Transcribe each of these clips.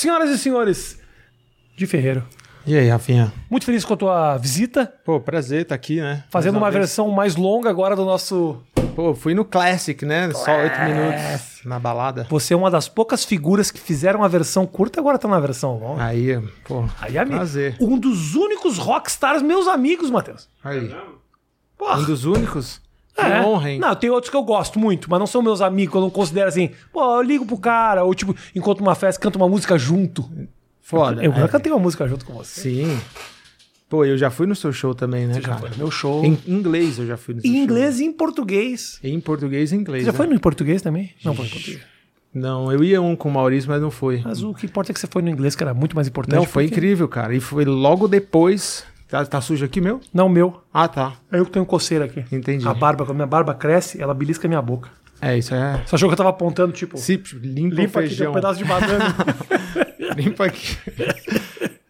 Senhoras e senhores, de Ferreiro. E aí, Rafinha? Muito feliz com a tua visita, Pô, prazer estar aqui, né? fazendo Mais uma vez. versão mais longa agora do nosso. Pô, fui no Classic, né? Só oito minutos na balada. Você é uma das poucas figuras que fizeram a versão curta e agora tá na versão longa. Aí, pô, Aí, amigo. prazer. Um dos únicos rockstars, meus amigos, Matheus. Aí, Porra. um dos únicos? É. honra, hein? Não, tem outros que eu gosto muito, mas não são meus amigos, eu não considero assim, pô, eu ligo pro cara, ou tipo, encontro uma festa, canto uma música junto. Foda. Eu já é. cantei uma música junto com você. Sim. Pô, eu já fui no seu show também, né, Você já cara? foi no meu show. Em inglês eu já fui no seu Em show. inglês e em português. Em português e inglês. Você já né? foi no em português também? Não foi em português. Não, eu ia um com o Maurício, mas não foi. Mas o que importa é que você foi no inglês, que era muito mais importante. Não, foi porque- incrível, cara. E foi logo depois. Tá, tá sujo aqui, meu? Não, meu. Ah, tá. É eu que tenho coceira aqui. Entendi. A barba, quando a minha barba cresce, ela belisca a minha boca. É, isso é. Você achou que eu tava apontando, tipo, Se, limpa, limpa o aqui, tem feijão. um pedaço de banana. Limpa aqui.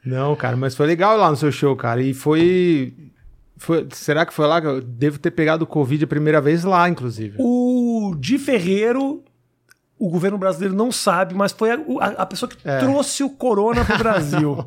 Não, cara, mas foi legal lá no seu show, cara. E foi. foi será que foi lá que eu devo ter pegado o Covid a primeira vez lá, inclusive? o Di Ferreiro, o governo brasileiro não sabe, mas foi a, a- a pessoa que É. trouxe o corona pro Brasil.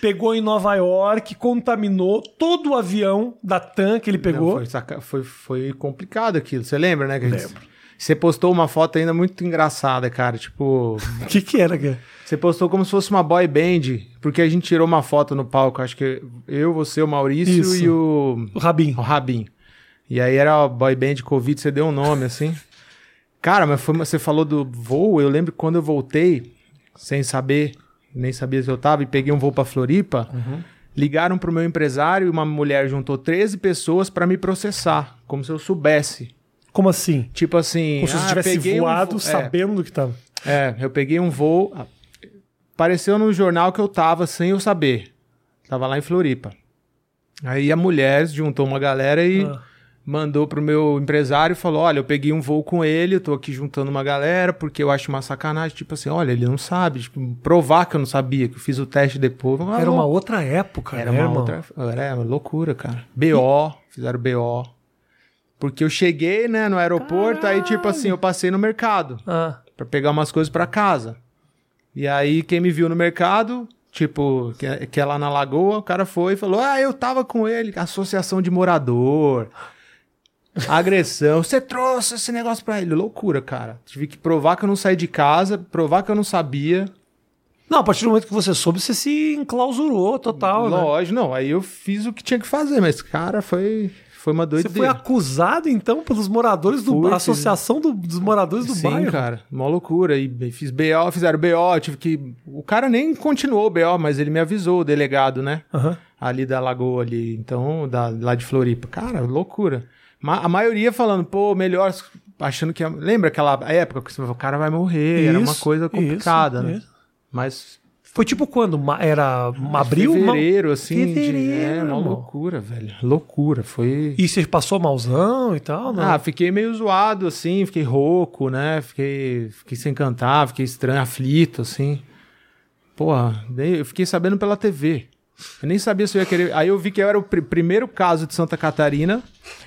Pegou em Nova York, contaminou todo o avião da TAM que ele Não, pegou. foi, saca- foi, foi complicado aquilo. Você lembra, né? Que gente- Você postou uma foto ainda muito engraçada, cara. Tipo, O que que era, cara? você postou como se fosse uma boy band, porque a gente tirou uma foto no palco. Acho que eu, você, o Maurício Isso. e o, O Rabin. o Rabin. E aí era a boy band Covid, você deu um nome assim. Cara, mas foi, você falou do voo. Eu lembro que quando eu voltei, sem saber, nem sabia se eu tava, e peguei um voo pra Floripa. Ligaram pro meu empresário e uma mulher juntou 13 pessoas pra me processar, como se eu soubesse. Como assim? Tipo assim, Como se você ah, tivesse um voado vo- é, sabendo do que tava. é, eu peguei um voo. Apareceu no jornal que eu tava sem eu saber. Tava lá em Floripa. Aí a mulher juntou uma galera e Ah. Mandou pro meu empresário e falou: Olha, eu peguei um voo com ele, eu tô aqui juntando uma galera, porque eu acho uma sacanagem. Tipo assim, olha, ele não sabe. Tipo, provar que eu não sabia, que eu fiz o teste depois. Ah, Era uma outra época, Era né, uma irmão? outra. Era uma loucura, cara. BO, fizeram BO. Porque eu cheguei, né, no aeroporto, aí, tipo assim, eu passei no mercado Ah, pra pegar umas coisas pra casa. E aí quem me viu no mercado, tipo, que é, que é lá na Lagoa, o cara foi e falou: "Ah, eu tava com ele, associação de morador. Agressão, você trouxe esse negócio pra ele. Loucura, cara. Tive que provar que eu não saí de casa, provar que eu não sabia. Não, a partir do momento que você soube, você se enclausurou total, né? Lógico, não. Aí eu fiz o que tinha que fazer, mas, cara, foi, foi uma Você doideira. foi acusado, então, pelos moradores do Fui, Associação do- dos Moradores do Sim, Bairro. cara, uma loucura. E fiz BO, fizeram BO, tive que. O cara nem continuou o BO, mas ele me avisou, o delegado, né? Aham. Ali da Lagoa, ali, então, da, lá de Floripa. Cara, loucura. A maioria falando, pô, melhor, achando que. Lembra aquela época que você falou, o cara vai morrer? Era uma Isso, coisa complicada, isso, né? isso. Mas. Foi tipo quando? Era abril? Fevereiro, assim. de- Fevereiro, é, uma loucura, velho. Loucura. Foi. E você passou malzão e tal? Não. Ah, fiquei meio zoado, assim, fiquei rouco, né? Fiquei, fiquei sem cantar, fiquei estranho, aflito, assim. Porra, eu fiquei sabendo pela TV. Eu nem sabia se eu ia querer. Aí eu vi que eu era o pr- primeiro caso de Santa Catarina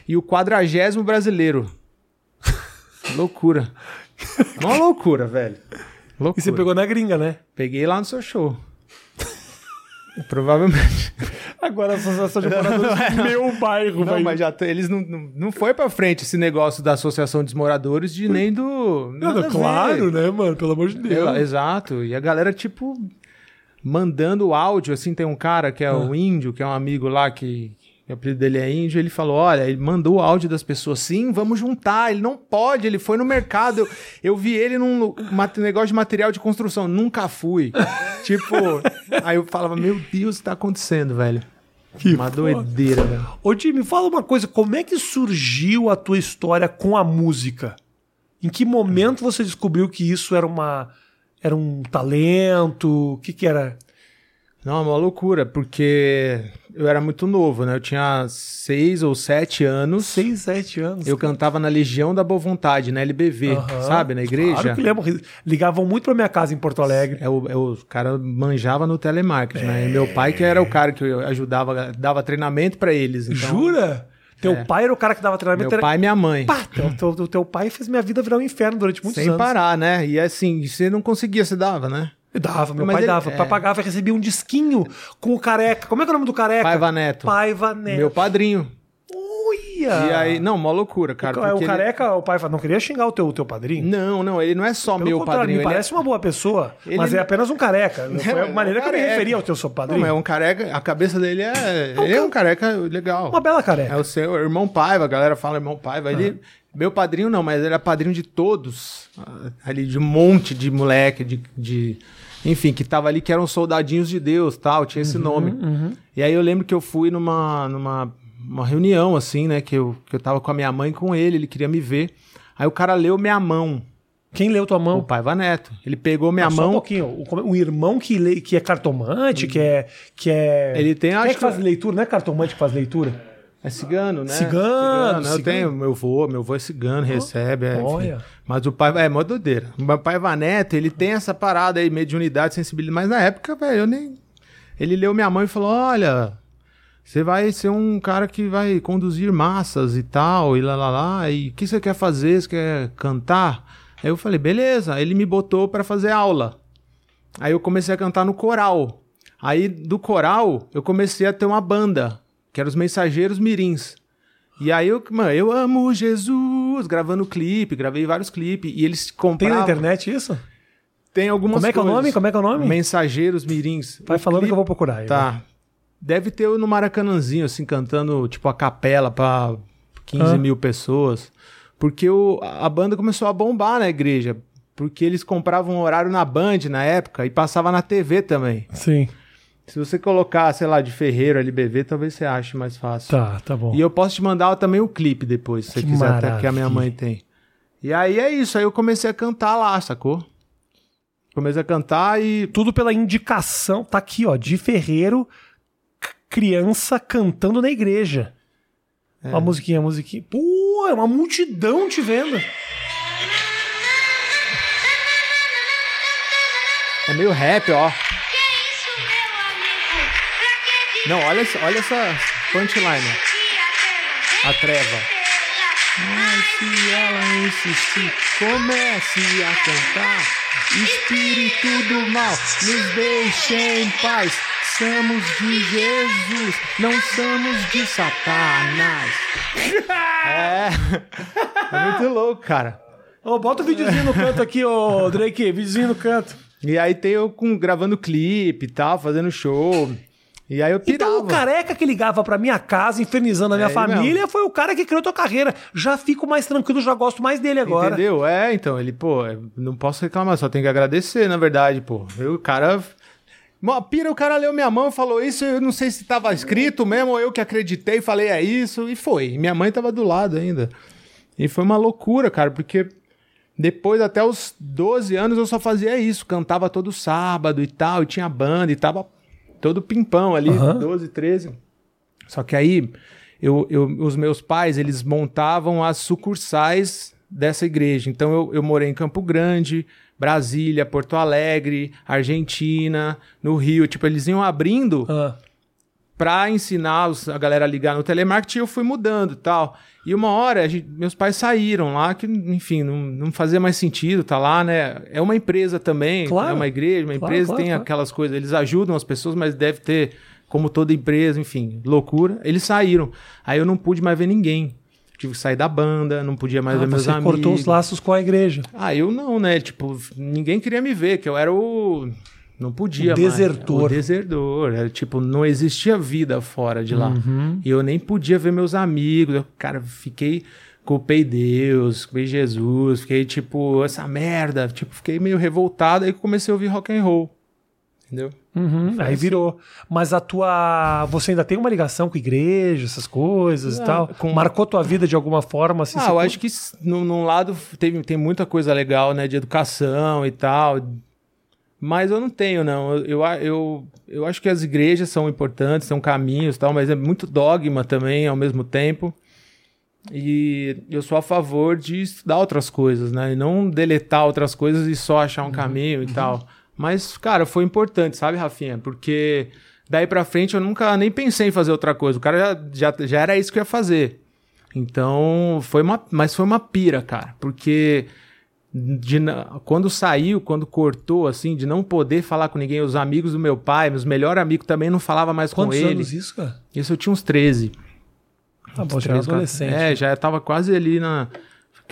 e o quadragésimo brasileiro. loucura. Uma loucura, velho. Loucura. e você pegou na gringa, né? Peguei lá no seu show. Provavelmente. Agora a Associação de Moradores do meu bairro, Não, vai. mas já eles não, não, não foi pra frente esse negócio da Associação dos Moradores de nem do. Nada claro, né, mano? Pelo amor de Deus. Exato. E a galera, tipo, mandando áudio, assim, tem um cara que é Ah. o índio, que é um amigo lá que. O apelido dele é índio, ele falou: Olha, ele mandou o áudio das pessoas, sim, vamos juntar. Ele não pode, ele foi no mercado. Eu, eu vi ele num negócio de material de construção, nunca fui. tipo, aí eu falava: Meu Deus, o que tá acontecendo, velho? Que Uma foda. doideira, velho. Ô, Jimmy, fala uma coisa. Como é que surgiu a tua história com a música? Em que momento você descobriu que isso era uma... Era um talento? O que que era? Não, é uma loucura, porque eu era muito novo, né? Eu tinha seis ou sete anos. Seis, sete anos. Eu cantava na Legião da Boa Vontade, na LBV, sabe? Na igreja. Claro que lembro. Ligavam muito pra minha casa em Porto Alegre. É o, é o cara manjava no telemarketing, né? E meu pai que era o cara que eu ajudava, dava treinamento pra eles. Então, Jura? Teu É. pai era o cara que dava treinamento. Meu era- pai e minha mãe. Pá, teu, teu, teu pai fez minha vida virar um inferno durante muitos Sem anos. parar, né? E assim, você não conseguia, você dava, né? Dava, meu Mas pai ele- dava. é. Pagava e recebia um disquinho com o careca. Como é que é o nome do careca? Paiva Neto. Paiva Neto. Meu padrinho. E aí, não, mó loucura, cara. o, ca- o porque ele- careca, o pai não queria xingar o teu, o teu padrinho. Não, não, ele não é só Pelo meu padrinho. ele é- parece uma boa pessoa, Ele- mas é apenas um careca. Foi é a maneira um que eu me careca. referia ao teu seu padrinho. Não, é um careca. A cabeça dele é. ele é um careca legal. Uma bela careca. É o seu irmão Paiva, a galera fala irmão Paiva. Ele, meu padrinho não, mas ele é padrinho de todos. ah, Ali, de um monte de moleque, de. de- enfim, que tava ali, que eram soldadinhos de Deus tal, tinha Uhum, esse nome. E aí eu lembro que eu fui numa. numa uma reunião, assim, né? Que eu, que eu tava com a minha mãe e com ele, ele queria me ver. Aí o cara leu minha mão, Quem leu tua o mão? Paiva Neto. Ele pegou minha Ah, Só um mão. pouquinho. O, o irmão que, lê, que é cartomante, que é. Que é... Ele tem, Quem é acho que faz leitura? Não é cartomante que faz leitura? É cigano, né? Cigano, Eu cigano. tenho meu avô, meu avô é cigano, recebe. É, enfim. olha. Mas o pai é mó doideira. O meu pai Vaneto, ele tem essa parada aí, mediunidade, sensibilidade. Mas na época, velho, eu nem. Ele leu minha mão e falou: Olha, você vai ser um cara que vai conduzir massas e tal, e lá lá lá. E o que você quer fazer? Você quer cantar? Aí eu falei: Beleza. Ele me botou pra fazer aula. Aí eu comecei a cantar no coral. Aí do coral eu comecei a ter uma banda, que era os Mensageiros Mirins. E aí eu, mano, eu amo Jesus, gravando clipe, gravei vários clipes e eles Tem compravam. na internet isso? Tem algumas Como é que é o coisas. nome? Como é que é o nome? Mensageiros Mirins. Vai O falando clipe- que eu vou procurar. aí. Tá. Deve ter no Maracanãzinho, assim, cantando, tipo, a capela pra 15 Ah. mil pessoas. Porque o, a banda começou a bombar na igreja. Porque eles compravam horário na Band na época e passava na TV também. Sim. Se você colocar, sei lá, de Ferreiro, LBV, talvez você ache mais fácil. Tá, tá bom. E eu posso te mandar também o clipe depois, se você Que quiser, até que a minha maravilha. mãe tem. E aí é isso, aí eu comecei a cantar lá, sacou? Comecei a cantar e. Tudo pela indicação. Tá aqui, ó. De Ferreiro, criança cantando na igreja. É. Uma musiquinha, uma musiquinha. Pô, é uma multidão te vendo. É meio rap, ó. Não, olha, essa- olha essa punchline. A treva. Mas se ela insistir, comece a cantar. Espírito do mal, nos deixe em paz. Somos de Jesus, não somos de Satanás. É, é muito louco, cara. Ô, bota o videozinho no canto aqui, ô Drake. Videozinho no canto. E aí tem eu com, gravando clipe e tal, fazendo show. E aí eu pirava. Então o careca que ligava pra minha casa, infernizando a minha É, família, foi o cara que criou tua carreira. Já fico mais tranquilo, já gosto mais dele agora. Entendeu? É, então, ele, pô, não posso reclamar, só tenho que agradecer, na verdade, pô. Eu, o cara. Pira, o cara leu minha mão e falou isso, eu não sei se tava escrito mesmo, ou eu que acreditei e falei, é isso, e foi. Minha mãe tava do lado ainda. E foi uma loucura, cara, porque depois, até os 12 anos, eu só fazia isso, cantava todo sábado e tal, e tinha banda e tava todo pimpão ali, Aham. 12, 13. Só que aí, eu, eu- os meus pais, eles montavam as sucursais dessa igreja. Então, eu, eu morei em Campo Grande, Brasília, Porto Alegre, Argentina, no Rio. Tipo, eles iam abrindo Ah, pra ensinar os- a galera a ligar no telemarketing, eu fui mudando e tal. E uma hora, gente- meus pais saíram lá, que, enfim, não, não fazia mais sentido, tá lá, né? É uma empresa também, Claro. é uma igreja, uma Claro, empresa claro, tem aquelas coisas, eles ajudam as pessoas, mas deve ter, como toda empresa, enfim, loucura. Eles saíram. Aí eu não pude mais ver ninguém. Tive que sair da banda, não podia mais ah, ver meus você amigos. cortou os laços com a igreja. Ah, eu não, né? Tipo, ninguém queria me ver, que eu era o. Não podia O mais. desertor. O desertor. Era, tipo, não existia vida fora de lá. Uhum. E eu nem podia ver meus amigos. Eu, cara, fiquei. Culpei Deus, culpei Jesus, fiquei tipo, essa merda. Tipo, fiquei meio revoltado. Aí comecei a ouvir rock and roll. Entendeu? Uhum, aí virou. Mas a tua. Você ainda tem uma ligação com igreja, essas coisas e Ah, tal? com- Marcou tua vida de alguma forma? Assim, ah, eu acho que num, num lado tem, tem muita coisa legal, né? De educação e tal. Mas eu não tenho, não. Eu, eu, eu, eu acho que as igrejas são importantes, são caminhos e tal, mas é muito dogma também ao mesmo tempo. E eu sou a favor de estudar outras coisas, né? E não deletar outras coisas e só achar um caminho e tal. Mas, cara, foi importante, sabe, Rafinha? Porque daí pra frente eu nunca nem pensei em fazer outra coisa. O cara já, já, já era isso que eu ia fazer. Então, foi uma. Mas foi uma pira, cara. Porque de quando saiu, quando cortou, assim, de não poder falar com ninguém, os amigos do meu pai, meus melhores amigos também não falava mais Quantos com ele. anos isso, cara? Isso eu tinha uns 13. Ah, bom, já era 13, cara. adolescente. É, já tava quase ali na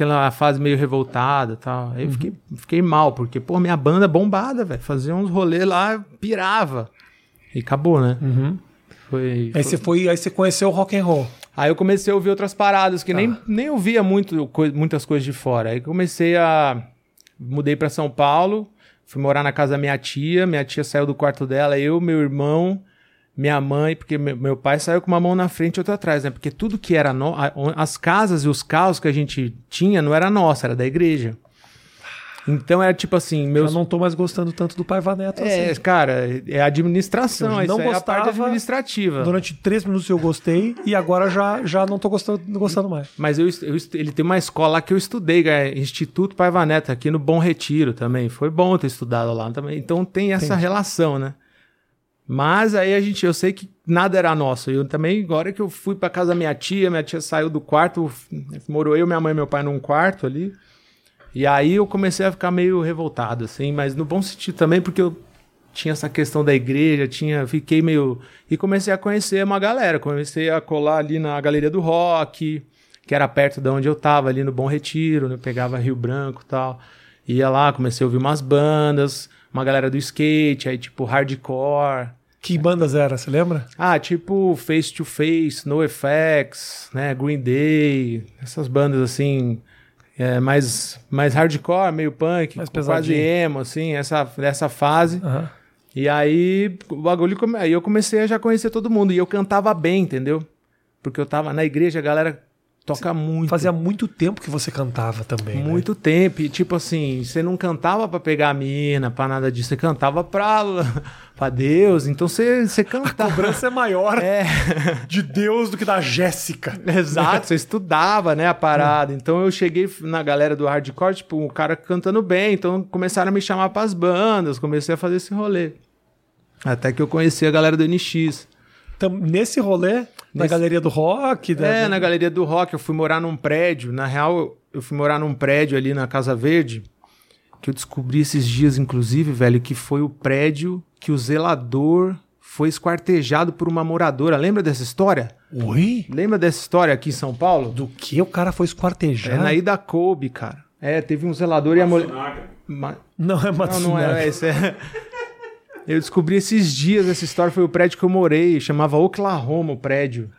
aquela fase meio revoltada e tal. Aí eu fiquei, fiquei mal, porque, pô, minha banda bombada, velho. Fazia uns rolês lá, pirava. E acabou, né? Uhum. Foi, Aí foi- você foi, aí você conheceu o rock and roll. Aí eu comecei a ouvir outras paradas que nem, nem ouvia muito, coi- muitas coisas de fora. Aí comecei a. Mudei pra São Paulo, fui morar na casa da minha tia. Minha tia saiu do quarto dela, eu, meu irmão, minha mãe, porque meu, pai saiu com uma mão na frente e outra atrás, né? Porque tudo que era. No, as casas e os carros que a gente tinha não era nossa, era da igreja. Então era tipo assim, meus. Eu não tô mais gostando tanto do Paiva Neto É, assim. cara, é administração, Eu isso não aí é a parte gostava, administrativa. Durante três minutos eu gostei e agora já, já não tô gostando, gostando mais. Mas eu, eu ele tem uma escola lá que eu estudei, é Instituto Paiva Neto, aqui no Bom Retiro também. Foi bom ter estudado lá também. Então tem essa Entendi. relação, né? Mas aí a gente, eu sei que nada era nosso. Eu também, agora que eu fui pra casa da minha tia, minha tia saiu do quarto, morou eu, minha mãe e meu pai num quarto ali. E aí eu comecei a ficar meio revoltado, assim, mas no bom sentido também, porque eu tinha essa questão da igreja, tinha, fiquei meio. E comecei a conhecer uma galera. Comecei a colar ali na Galeria do Rock, que era perto de onde eu tava, ali no Bom Retiro, né? Pegava Rio Branco tal. Ia lá, comecei a ouvir umas bandas, uma galera do skate, aí tipo hardcore. Que bandas era, você lembra? Ah, tipo Face to Face, NoFX, né, Green Day, essas bandas assim, é, mais, mais hardcore, meio punk, Mais quase emo, assim, essa, dessa fase. Aham. E aí o bagulho, aí eu comecei a já conhecer todo mundo, e eu cantava bem, entendeu? Porque eu tava na igreja, a galera toca muito. Fazia muito tempo que você cantava também. né? Muito tempo, e tipo assim, você não cantava pra pegar a mina, pra nada disso, você cantava pra, pra Deus, então você, você A cantava. cobrança é maior É. de Deus do que da Jéssica. Exato, você estudava, né, a parada. Então eu cheguei na galera do hardcore, tipo, o cara cantando bem, então começaram a me chamar pras bandas, comecei a fazer esse rolê. Até que eu conheci a galera do NX. Então, nesse rolê, na Nesse- galeria do rock. da- É, na galeria do rock, eu fui morar num prédio. Na real, eu fui morar num prédio ali na Casa Verde, que eu descobri esses dias, inclusive, velho, que foi o prédio que o zelador foi esquartejado por uma moradora. Lembra dessa história? Oi? Lembra dessa história aqui em São Paulo? Do que o cara foi É esquartejado? na Ida Kobe, cara. É, teve um zelador e a mulher. Ma- Não é Não, Matsunaga. não é, esse é. Eu descobri esses dias, essa história foi o prédio que eu morei, chamava Oklahoma o prédio.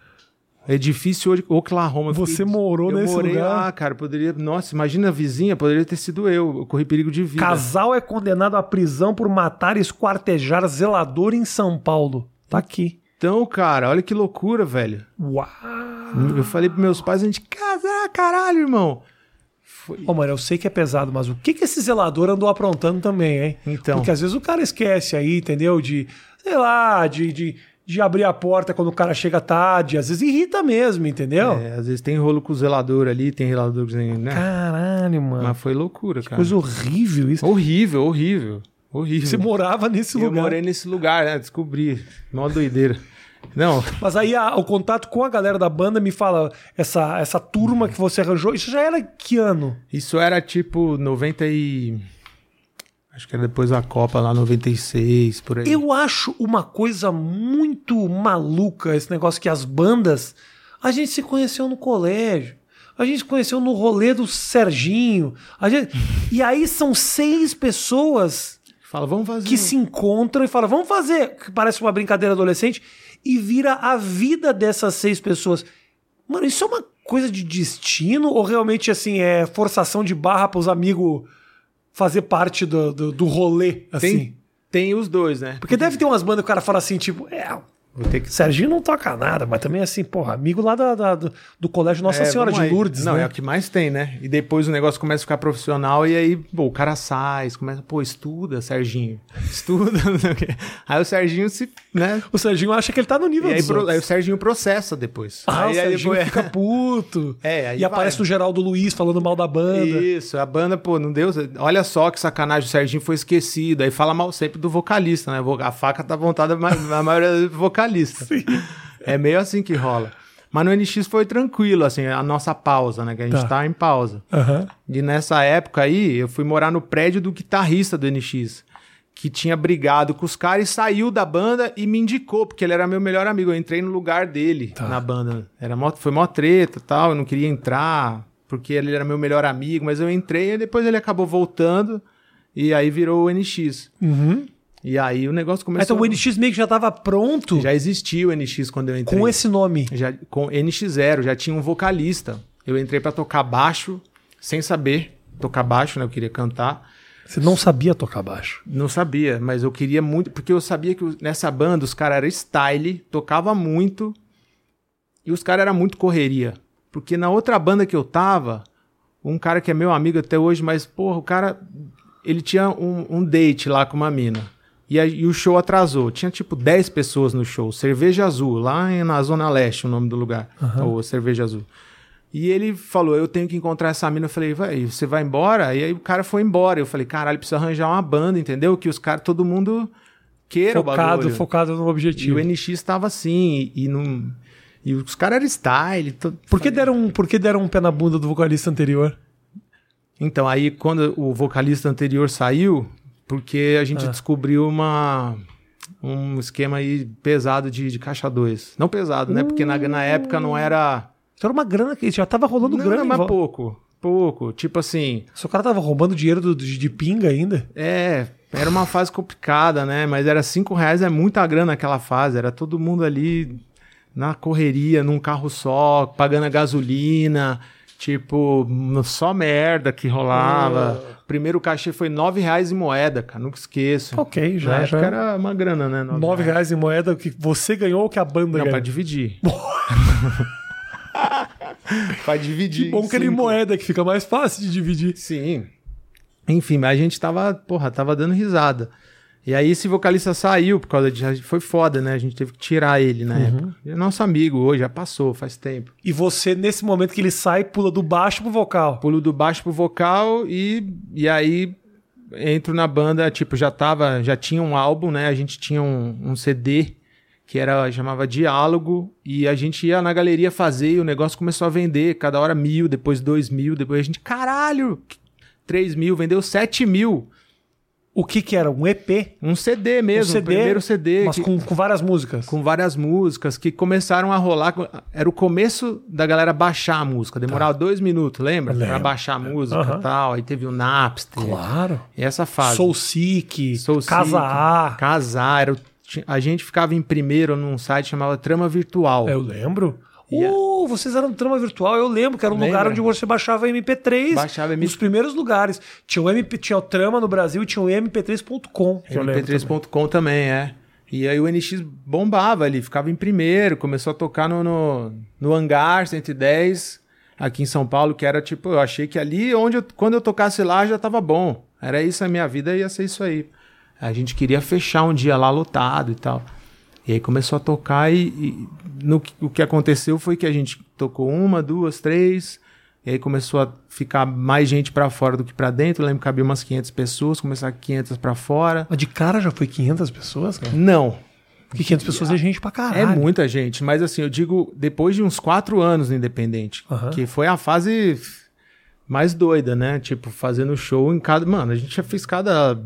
Edifício Oklahoma. Você fiquei- morou eu nesse morei lugar? lá, cara. Poderia. Nossa, imagina a vizinha, poderia ter sido eu. Eu corri perigo de vida. Casal é condenado à prisão por matar e esquartejar zelador em São Paulo. Tá aqui. Então, cara, olha que loucura, velho. Uau! Eu falei pros meus pais, a gente casar, caralho, irmão. Foi. Ô, mano, eu sei que é pesado, mas o que que esse zelador andou aprontando também, hein? Então. Porque às vezes o cara esquece aí, entendeu? De, sei lá, de, de, de abrir a porta quando o cara chega tarde. Às vezes irrita mesmo, entendeu? É, às vezes tem rolo com o zelador ali, tem zelador, né? Caralho, mano. Mas foi loucura, cara. Coisa horrível isso. Horrível, horrível. Horrível. Você morava nesse Eu lugar. morei nesse lugar, né? Descobri. Mó doideira. Não, Mas aí a- o contato com a galera da banda me fala, essa, essa turma que você arranjou, isso já era que ano? isso era tipo 90 e... Acho que era depois da Copa lá, 96, por aí. Eu acho uma coisa muito maluca esse negócio que as bandas. A gente se conheceu no colégio. A gente se conheceu no rolê do Serginho. A gente... E aí são seis pessoas Fala, vamos fazer. que se encontram e falam, vamos fazer. Que parece uma brincadeira adolescente. E vira a vida dessas seis pessoas. Mano, isso é uma coisa de destino? Ou realmente, assim, é forçação de barra para os amigos fazer parte do, do, do rolê, assim? tem, tem os dois, né? Porque deve ter umas bandas que o cara fala assim, tipo, é, Vou ter que... Serginho não toca nada, mas também assim, porra, amigo lá da, da- do, do colégio Nossa É, Senhora de aí. Lourdes, Não, né? é o que mais tem, né? E depois o negócio começa a ficar profissional e aí, pô, o cara sai, começa, pô, estuda, Serginho. Estuda, não sei o quê. Aí o Serginho se, né? O Serginho acha que ele tá no nível E aí, pro- aí o Serginho processa depois. Ah, aí, o aí Serginho depois- fica puto. É, aí e aparece vai. o Geraldo Luiz falando mal da banda. Isso, a banda, pô, não deu. Olha só que sacanagem, o Serginho foi esquecido. Aí fala mal sempre do vocalista, né? A faca tá montada na maioria do vocalista. É meio assim que rola. Mas no NX foi tranquilo, assim, a nossa pausa, né? Que a gente Tá. tá, em pausa. Aham. E nessa época aí, eu fui morar no prédio do guitarrista do NX, que tinha brigado com os caras e saiu da banda e me indicou, porque ele era meu melhor amigo. Eu entrei no lugar dele Tá. na banda. Era mó, foi mó treta e tal, eu não queria entrar, porque ele era meu melhor amigo, mas eu entrei e depois ele acabou voltando e aí virou o NX. Uhum. E aí o negócio começou. Então o NX meio que já tava pronto Já existia o NX quando eu entrei. com esse nome. Já, com NX0, já tinha um vocalista. Eu entrei pra tocar baixo, sem saber tocar baixo, né? Eu queria cantar. Você não sabia tocar baixo. Não sabia, mas eu queria muito, porque eu sabia que nessa banda os caras eram style, tocava muito, e os caras eram muito correria. Porque na outra banda que eu tava, um cara que é meu amigo até hoje, mas, porra, o cara, ele tinha um, um date lá com uma mina. E, aí, e o show atrasou. Tinha tipo 10 pessoas no show. Cerveja Azul, lá em- na Zona Leste, o nome do lugar. Ou Cerveja Azul. E ele falou: Eu tenho que encontrar essa mina. Eu falei: Vai, você vai embora? E aí o cara foi embora. Eu falei: Caralho, precisa arranjar uma banda, entendeu? Que os caras, todo mundo queira o Focado, focado no E objetivo. o NX estava assim. E, não, e os caras eram style. to- Por que, deram, um- por que deram um pé na bunda do vocalista anterior? Então, aí quando o vocalista anterior saiu, porque a gente Ah. descobriu uma. Um esquema aí pesado de, de caixa 2. Não pesado, né? Porque na, na época não era. Isso era uma grana que já tava rolando Não, grana. mas volta. pouco. Pouco. Tipo assim. Se o cara tava roubando dinheiro do- de, de pinga ainda. É, era uma fase complicada, né? Mas era cinco reais, é muita grana naquela fase. Era todo mundo ali na correria, num carro só, pagando a gasolina. Tipo, só merda que rolava. Primeiro cachê foi nove reais em moeda, cara. Nunca esqueço. Ok, já- Na já- época era uma grana, né? Nove Nove reais em moeda que você ganhou ou que a banda Não, ganhou? pra dividir. pra dividir. Que bom que ele em moeda, que fica mais fácil de dividir. Sim. Enfim, mas a gente tava, porra, tava dando risada. E aí esse vocalista saiu por causa de. Foi foda, né? A gente teve que tirar ele na época. Ele é nosso amigo hoje, já passou, faz tempo. E você, nesse momento que ele sai, pula do baixo pro vocal. Pulo do baixo pro vocal e, e aí entro na banda, tipo, já tava, já tinha um álbum, né? A gente tinha um, um CD que era chamava Diálogo e a gente ia na galeria fazer e o negócio começou a vender, cada hora mil, depois dois mil, depois a gente, caralho, três mil, vendeu sete mil. O que que era? Um EP? Um CD mesmo, um o primeiro CD. Mas que- com, com várias músicas. com várias músicas que começaram a rolar. Era o começo da galera baixar a música. Demorava dois minutos, lembra? Lembro. Pra baixar a música e tal. Aí teve o Napster. Claro. E essa fase. Soul Sick, Soul Casa Sick, A. Casar. Era o- ti- A gente ficava em primeiro num site chamado Trama Virtual. Eu lembro. A- Uh, vocês eram trama virtual, eu lembro que era um Lembra? lugar onde você baixava MP3. Baixava MP3. Nos primeiros lugares. Tinha o, MP, tinha o Trama no Brasil e tinha o MP3.com. que eu lembro também. MP3.com também, é. E aí o NX bombava ali, ficava em primeiro, começou a tocar no, no, no Hangar 110, aqui em São Paulo, que era tipo, eu achei que ali, onde eu- quando eu tocasse lá, já tava bom. Era isso a minha vida, ia ser isso aí. A gente queria fechar um dia lá lotado e tal. E aí começou a tocar e, e no, o que aconteceu foi que a gente tocou uma, duas, três, e aí começou a ficar mais gente pra fora do que pra dentro. Eu lembro que cabia umas 500 pessoas, começar 500 pra fora. Mas de cara já foi 500 pessoas, cara? Não, Porque 500 pessoas é gente pra é caralho. muita gente, mas assim, eu digo, depois de uns quatro anos no Independente, Aham. que foi a fase mais doida, né? Tipo, fazendo show em cada. Mano, a gente já fez cada.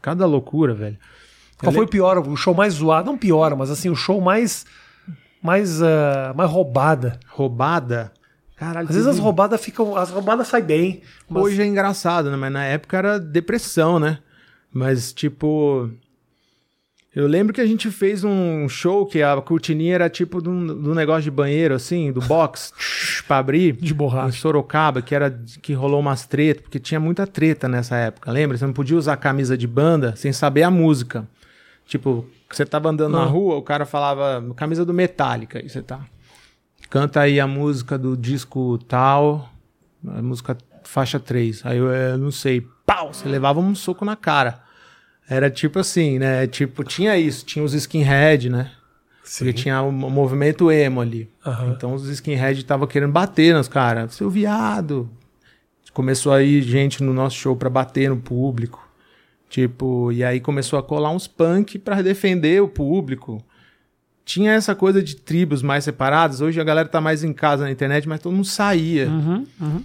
Cada loucura, velho. Qual foi o pior, o show mais zoado? Não pior, mas assim, o show mais. Mais, ah, mais roubada. Roubada. Caralho, Às vezes as roubadas ficam. As roubadas saem bem. Mas Hoje é engraçado, né? Mas na época era depressão, né? Mas, tipo. Eu lembro que a gente fez um show que a cortininha era tipo de um negócio de banheiro, assim, do box, pra abrir. De borracha. Em Sorocaba, que era que rolou umas tretas, porque tinha muita treta nessa época, lembra? Você não podia usar camisa de banda sem saber a música. Tipo, você tava andando na Ah. rua, o cara falava camisa do Metallica, aí você tá. Canta aí a música do disco tal, a música faixa 3. Aí eu eh, não sei, pau, você levava um soco na cara. Era tipo assim, né? Tipo, tinha isso, tinha os skinhead, né? Porque tinha o mo- movimento emo ali. Aham. Então os skinhead estavam querendo bater nos caras. Seu viado. Começou aí gente no nosso show pra bater no público. Tipo, e aí começou a colar uns punk pra defender o público. tinha essa coisa de tribos mais separadas. Hoje a galera tá mais em casa na internet, mas todo mundo saía. Uhum, uhum.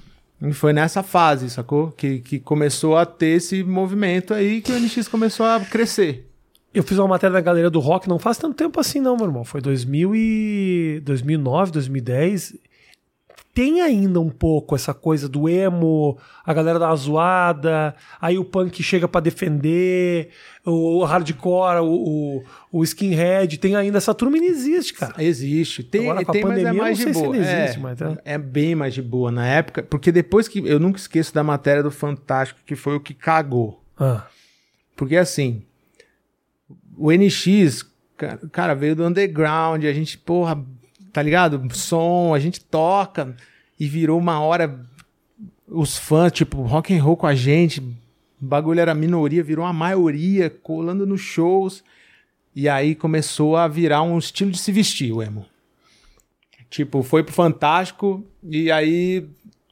E foi nessa fase, sacou? Que, que começou a ter esse movimento aí que o NX começou a crescer. Eu fiz uma matéria da Galeria do Rock não faz tanto tempo assim, não, meu irmão. Foi 2000 e... 2009, 2010. Tem ainda um pouco essa coisa do emo, a galera da zoada, aí o punk chega pra defender, o hardcore, o, o, o skinhead. Tem ainda essa turma não existe, cara. Existe. Tem, Agora, com a tem mas é pandemia, mais de se boa. ele É, existe, mas é. é bem mais de boa na época, porque depois que. Eu nunca esqueço da matéria do Fantástico, que foi o que cagou. Ah, Porque assim, o NX, ca- cara, veio do underground, a gente, porra, tá ligado? Som, a gente toca e virou uma hora os fãs, tipo, rock and roll com a gente, o bagulho era minoria, virou uma maioria, colando nos shows. E aí começou a virar um estilo de se vestir, o emo. Tipo, foi pro Fantástico e aí.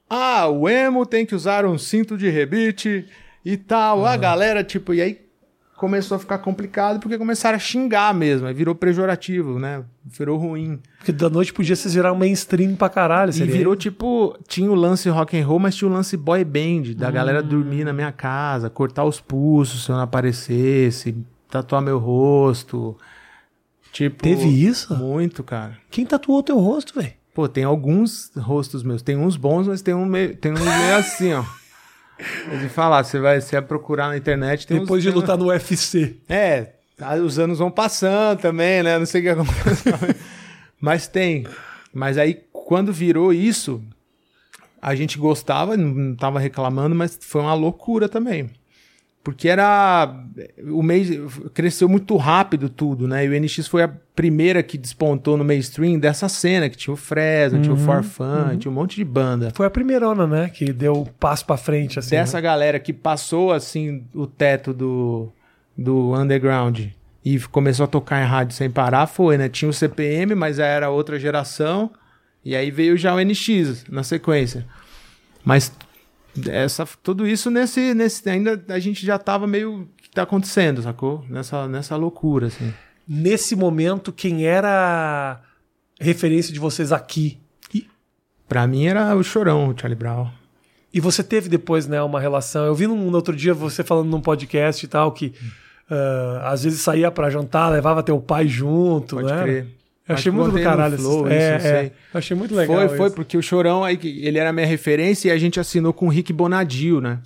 Ah, o emo tem que usar um cinto de rebite e tal. A galera, tipo, e aí começou a ficar complicado porque começaram a xingar mesmo. Aí virou pejorativo, né? Virou ruim. porque da noite podia vocês virar um mainstream pra caralho. E seria virou tipo, tinha o lance rock and roll, mas tinha o lance boy band, da galera Hum. dormir na minha casa, cortar os pulsos se eu não aparecesse, tatuar meu rosto. Tipo, Teve isso? Muito, cara. Quem tatuou teu rosto, velho? Pô, tem alguns rostos meus, tem uns bons, mas tem um meio, tem um meio assim, ó. De falar, você vai, você vai procurar na internet, Depois uns, de lutar no UFC. É, os anos vão passando também, né? Não sei o que acontece. Mas tem. Mas aí, quando virou isso, a gente gostava, não tava reclamando, mas foi uma loucura também. Porque era. O mês cresceu muito rápido tudo, né? E o NX foi a primeira que despontou no mainstream dessa cena, que tinha o Fresno, tinha o Forfan, tinha um monte de banda. Foi a primeirona, né? Que deu um passo pra frente, assim. Dessa né? galera que passou assim o teto do, do underground e começou a tocar em rádio sem parar, foi, né? Tinha o CPM, mas era outra geração. E aí veio já o NX na sequência. Mas essa, tudo isso nesse, nesse. Ainda a gente já tava meio. Que tá acontecendo, sacou? Nessa, nessa loucura, assim. Nesse momento, quem era referência de vocês aqui? E, Pra mim era o chorão, o Charlie Brown. e você teve depois, né, uma relação. Eu vi num, no outro dia você falando num podcast e tal, que ah, às vezes saía pra jantar, levava teu pai junto, Pode né? crer. Eu achei muito do caralho Flow, é, isso, é. Eu achei muito legal. Foi, foi, isso. porque o Chorão aí, ele era minha referência e a gente assinou com o Rick Bonadio, né?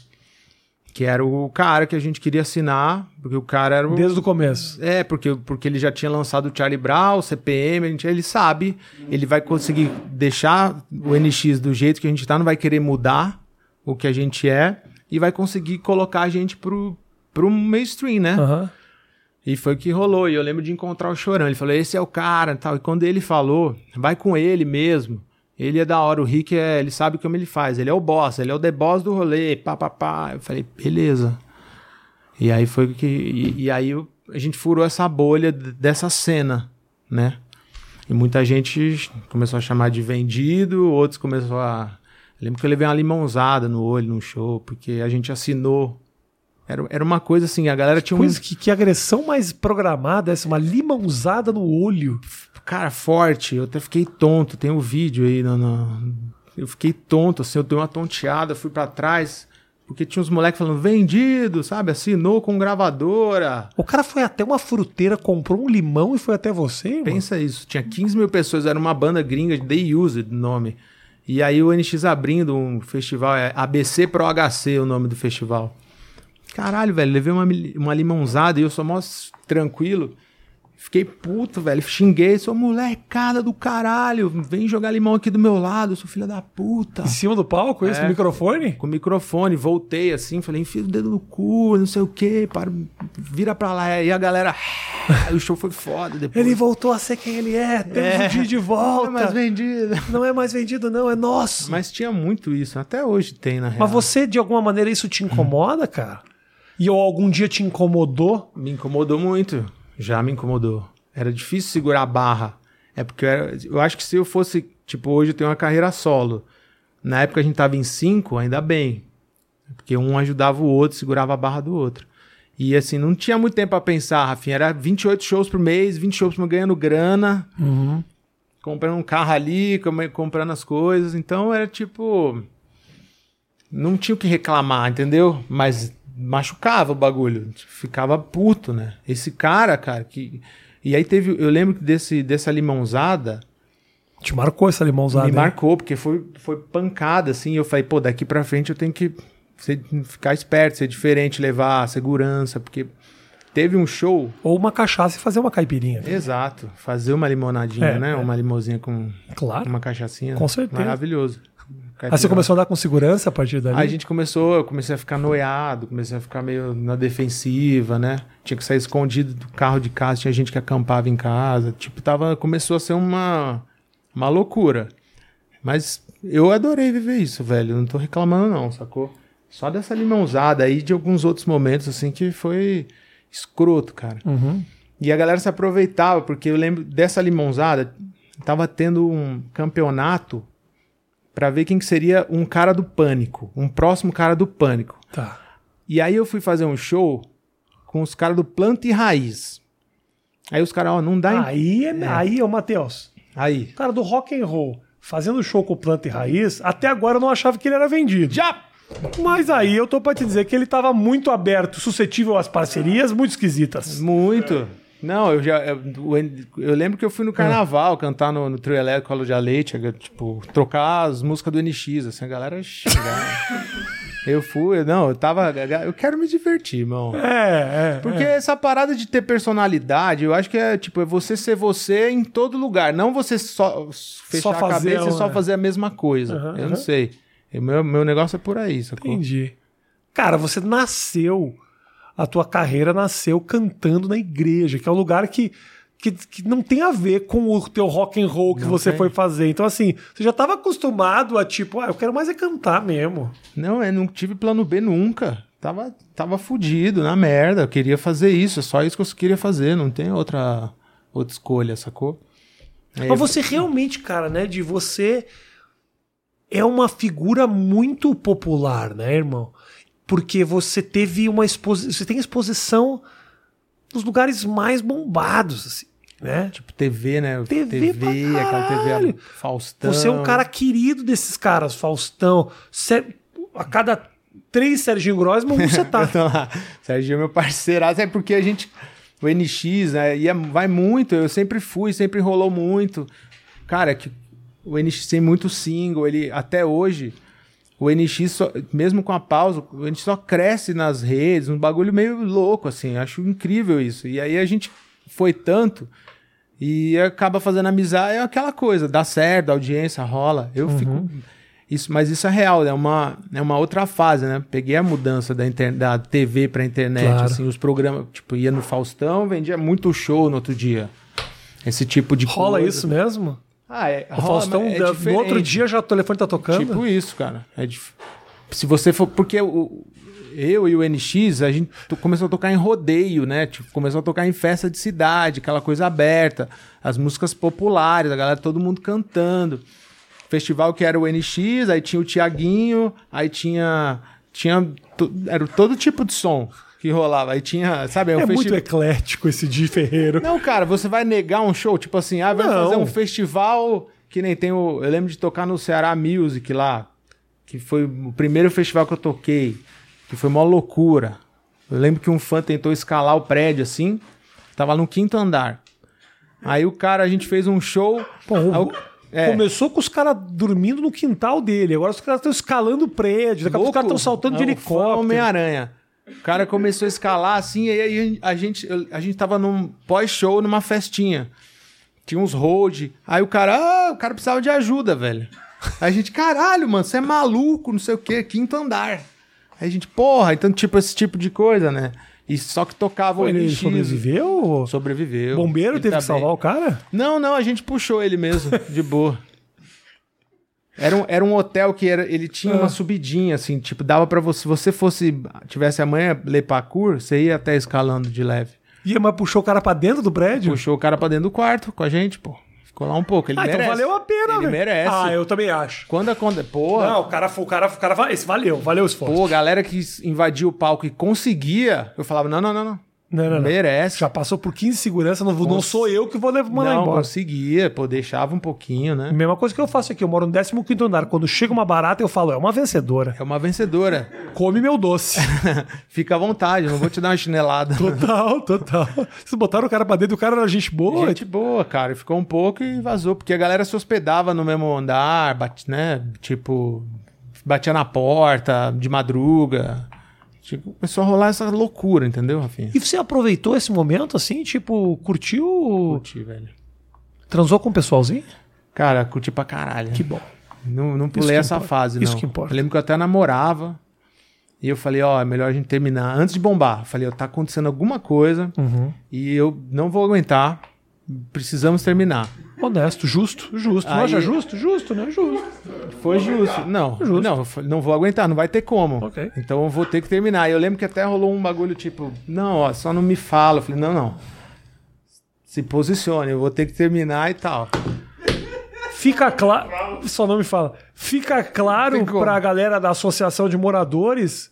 Que era o cara que a gente queria assinar, porque o cara era o. Desde o começo. É, porque, porque ele já tinha lançado o Charlie Brown, o CPM, a gente, ele sabe, ele vai conseguir deixar o NX do jeito que a gente tá, não vai querer mudar o que a gente é, e vai conseguir colocar a gente pro, pro mainstream, né? Aham. E foi o que rolou. E eu lembro de encontrar o Chorão. Ele falou: esse é o cara e tal. E quando ele falou, vai com ele mesmo. Ele é da hora. O Rick, é, ele sabe como ele faz. Ele é o boss, ele é o the boss do rolê. Pá, pá, pá. Eu falei: beleza. E aí foi que. E, e aí a gente furou essa bolha dessa cena, né? E muita gente começou a chamar de vendido, outros começou a. Eu lembro que eu levei uma limãozada no olho num show, porque a gente assinou. Era, era uma coisa assim, a galera tinha um. Que, que agressão mais programada, essa, uma limãozada no olho. Cara, forte. Eu até fiquei tonto. Tem um vídeo aí. No, no- Eu fiquei tonto, assim. Eu dei uma tonteada, fui pra trás. Porque tinha uns moleques falando, vendido, sabe? Assinou com gravadora. O cara foi até uma fruteira, comprou um limão e foi até você, irmão? Pensa isso. Tinha 15 mil pessoas. Era uma banda gringa, They Use o nome. E aí o NX abrindo um festival. É ABC Pro HC o nome do festival. Caralho, velho. Levei uma, uma limãozada e eu sou mó tranquilo. Fiquei puto, velho. Xinguei, sou molecada do caralho. Vem jogar limão aqui do meu lado, sou filha da puta. Em cima do palco, isso, É. no microfone? Com o microfone, voltei assim, falei, enfia o dedo no cu, não sei o que, para, vira pra lá. E a galera, aí o show foi foda depois. Ele voltou a ser quem ele é, temos o dia de volta. Não é mais vendido. Não é mais vendido, não, é nosso. Mas tinha muito isso, até hoje tem, na real. Mas você, de alguma maneira, isso te incomoda, cara? E ou algum dia te incomodou? Me incomodou muito. Já me incomodou. Era difícil segurar a barra. É porque eu, era- eu acho que se eu fosse, tipo, hoje eu tenho uma carreira solo. Na época a gente tava em cinco, ainda bem. Porque um ajudava o outro, segurava a barra do outro. E assim, não tinha muito tempo pra pensar, Rafinha. Era 28 shows por mês, 20 shows por mês ganhando grana, Uhum. comprando um carro ali, com- comprando as coisas. Então era tipo. Não tinha o que reclamar, entendeu? Mas machucava o bagulho. Ficava puto, né? Esse cara, cara, que. E aí teve. Eu lembro que desse, dessa limãozada. Te marcou essa limãozada. Me hein? marcou, porque foi, foi pancada, assim. Eu falei, pô, daqui pra frente eu tenho que ser- ficar esperto, ser diferente, levar segurança, porque teve um show. Ou uma cachaça e fazer uma caipirinha. Exato, fazer uma limonadinha, É, né? é. Uma limozinha com Claro. uma cachaçinha. Com certeza. Maravilhoso. Aí você começou a andar com segurança a partir dali? Aí a gente começou, eu comecei a ficar noiado, comecei a ficar meio na defensiva, né? Tinha que sair escondido do carro de casa, tinha gente que acampava em casa. Tipo, tava, começou a ser uma, uma loucura. Mas eu adorei viver isso, velho. Não tô reclamando, não, sacou? Só dessa limãozada aí de alguns outros momentos, assim, que foi escroto, cara. Uhum. E a galera se aproveitava, porque eu lembro dessa limãozada, tava tendo um campeonato pra ver quem que seria um cara do pânico, um próximo cara do pânico. Tá. E aí eu fui fazer um show com os caras do Planta e Raiz. Aí os caras, ó, não dá. em- Aí é, aí, ô Matheus, Aí. cara do rock and roll, fazendo show com planta e raiz, até agora eu não achava que ele era vendido. Já! Mas aí eu tô pra te dizer que ele tava muito aberto, suscetível às parcerias muito esquisitas. Muito. Não, eu já. Eu, eu lembro que eu fui no carnaval cantar no, no trio elétrico Colo de Leite, tipo, trocar as músicas do NX, assim, a galera xingava. eu fui, não, eu tava. Eu quero me divertir, irmão. É, é. Porque é. essa parada de ter personalidade, eu acho que é tipo, é você ser você em todo lugar. Não você só fechar Só a cabeça e só uma- fazer a mesma coisa. Aham, eu aham. não sei. Meu, meu negócio é por aí, sacou? Entendi. Cara, você nasceu, a tua carreira nasceu cantando na igreja, que é um lugar que, que, que não tem a ver com o teu rock and roll que Não você tem. foi fazer. Então, assim, você já estava acostumado a tipo, ah, eu quero mais é cantar mesmo. Não, eu não tive plano B nunca. Tava, tava fudido, na merda. Eu queria fazer isso, é só isso que eu queria fazer. Não tem outra, outra escolha, sacou? Aí Mas você realmente, cara, né, de você é uma figura muito popular, né, irmão? Porque você teve uma exposição, você tem exposição nos lugares mais bombados, assim, né? Tipo, TV, né? TV pra aquela TV. Faustão. Você é um cara querido desses caras, Faustão. A cada três Serginho Grossman, você tá. Serginho é meu parceiraço, é porque a gente. O NX, né? Ia, vai muito, eu sempre fui, sempre rolou muito. Cara, que o NX tem muito single, ele até hoje. O NX, só- mesmo com a pausa, o NX só cresce nas redes, um bagulho meio louco, assim. Acho incrível isso. E aí a gente foi tanto e acaba fazendo amizade, é aquela coisa, dá certo, a audiência rola. Eu fico. Isso, mas isso é real, é uma, é uma outra fase, né? Peguei a mudança da, inter, da TV pra internet, Claro. assim, os programas, tipo, ia no Faustão, vendia muito show no outro dia. Esse tipo de Rola coisa. isso mesmo? Ah, é. O Faustão, é da- no outro dia já o telefone tá tocando? Tipo isso, cara. É dif- Se você for. Porque o, eu e o NX, a gente começou a tocar em rodeio, né? Tipo, começou a tocar em festa de cidade, aquela coisa aberta. As músicas populares, a galera, todo mundo cantando. Festival que era o NX, aí tinha o Tiaguinho, aí tinha. Tinha. Era todo tipo de som que rolava. Aí tinha. Sabe, É um muito festival. eclético esse Di Ferreiro. Não, cara, você vai negar um show? Tipo assim, ah, vai Não. fazer um festival que nem tem o. Eu lembro de tocar no Ceará Music lá, que foi o primeiro festival que eu toquei, que foi uma loucura. Eu lembro que um fã tentou escalar o prédio assim, tava no quinto andar. Aí o cara, a gente fez um show. Pô, é. Começou com os caras dormindo no quintal dele. Agora os caras estão escalando o prédio. Daqui a pouco os caras estão saltando de É, helicóptero. Homem-Aranha. O cara começou a escalar assim, e aí a gente, a gente tava num pós-show, numa festinha. Tinha uns road. Aí o cara, ah, o cara precisava de ajuda, velho. Aí a gente, caralho, mano, você é maluco, não sei o quê, quinto andar. Aí a gente, porra, então, tipo, esse tipo de coisa, né? E só que tocava Pô, o ele NX. sobreviveu? Sobreviveu. Bombeiro Ele teve tá que salvar bem. o cara? Não, não, a gente puxou ele mesmo, de boa. Era um, era um hotel que era, ele tinha Ah. uma subidinha, assim, tipo, dava pra você, se você fosse, tivesse amanhã Lepacur, você ia até escalando de leve. Ia, mas puxou o cara pra dentro do prédio? Puxou o cara pra dentro do quarto com a gente, pô. Colar um pouco. Ele Ah, então merece. valeu a pena, Ele velho. merece. Ah, eu também acho. Quando acontece. Porra. Não, o cara, o cara, o cara, esse valeu, valeu o esforço. Pô, galera que invadiu o palco e conseguia, eu falava, não, não, não, não. Não, não, não. Merece. Já passou por 15 segurança, não, vou- não sou eu que vou levar mandar não, embora. conseguia, pô, deixava um pouquinho, né? Mesma coisa que eu faço aqui, eu moro no 15 andar. Quando chega uma barata, eu falo, é uma vencedora. É uma vencedora. Come meu doce. Fica à vontade, não vou te dar uma chinelada. total, total. Vocês botaram o cara pra dentro, o cara era gente boa. Gente boa, cara. Ficou um pouco e vazou, porque a galera se hospedava no mesmo andar, bate, né? Tipo, batia na porta de madruga. Tipo, começou a rolar essa loucura, entendeu, Rafinha? E você aproveitou esse momento, assim, tipo, curtiu, Curti, velho. transou com o pessoalzinho? Cara, curti pra caralho. Que bom. Não, não pulei essa importa. fase, não. Isso que importa. Eu lembro que eu até namorava. E eu falei, ó, é melhor a gente terminar antes de bombar. Eu falei, ó, tá acontecendo alguma coisa Uhum. e eu não vou aguentar. Precisamos terminar. Honesto, justo, justo. Aí- acha justo? Justo, né? Justo. Foi justo. Não, Justo. não, não vou aguentar, não vai ter como. Ok. Então eu vou ter que terminar. E eu lembro que até rolou um bagulho tipo, não, ó, só não me fala. Eu falei, não, não. Se posicione, eu vou ter que terminar e tal. Fica claro. Só não me fala. Fica claro como. pra galera da Associação de Moradores.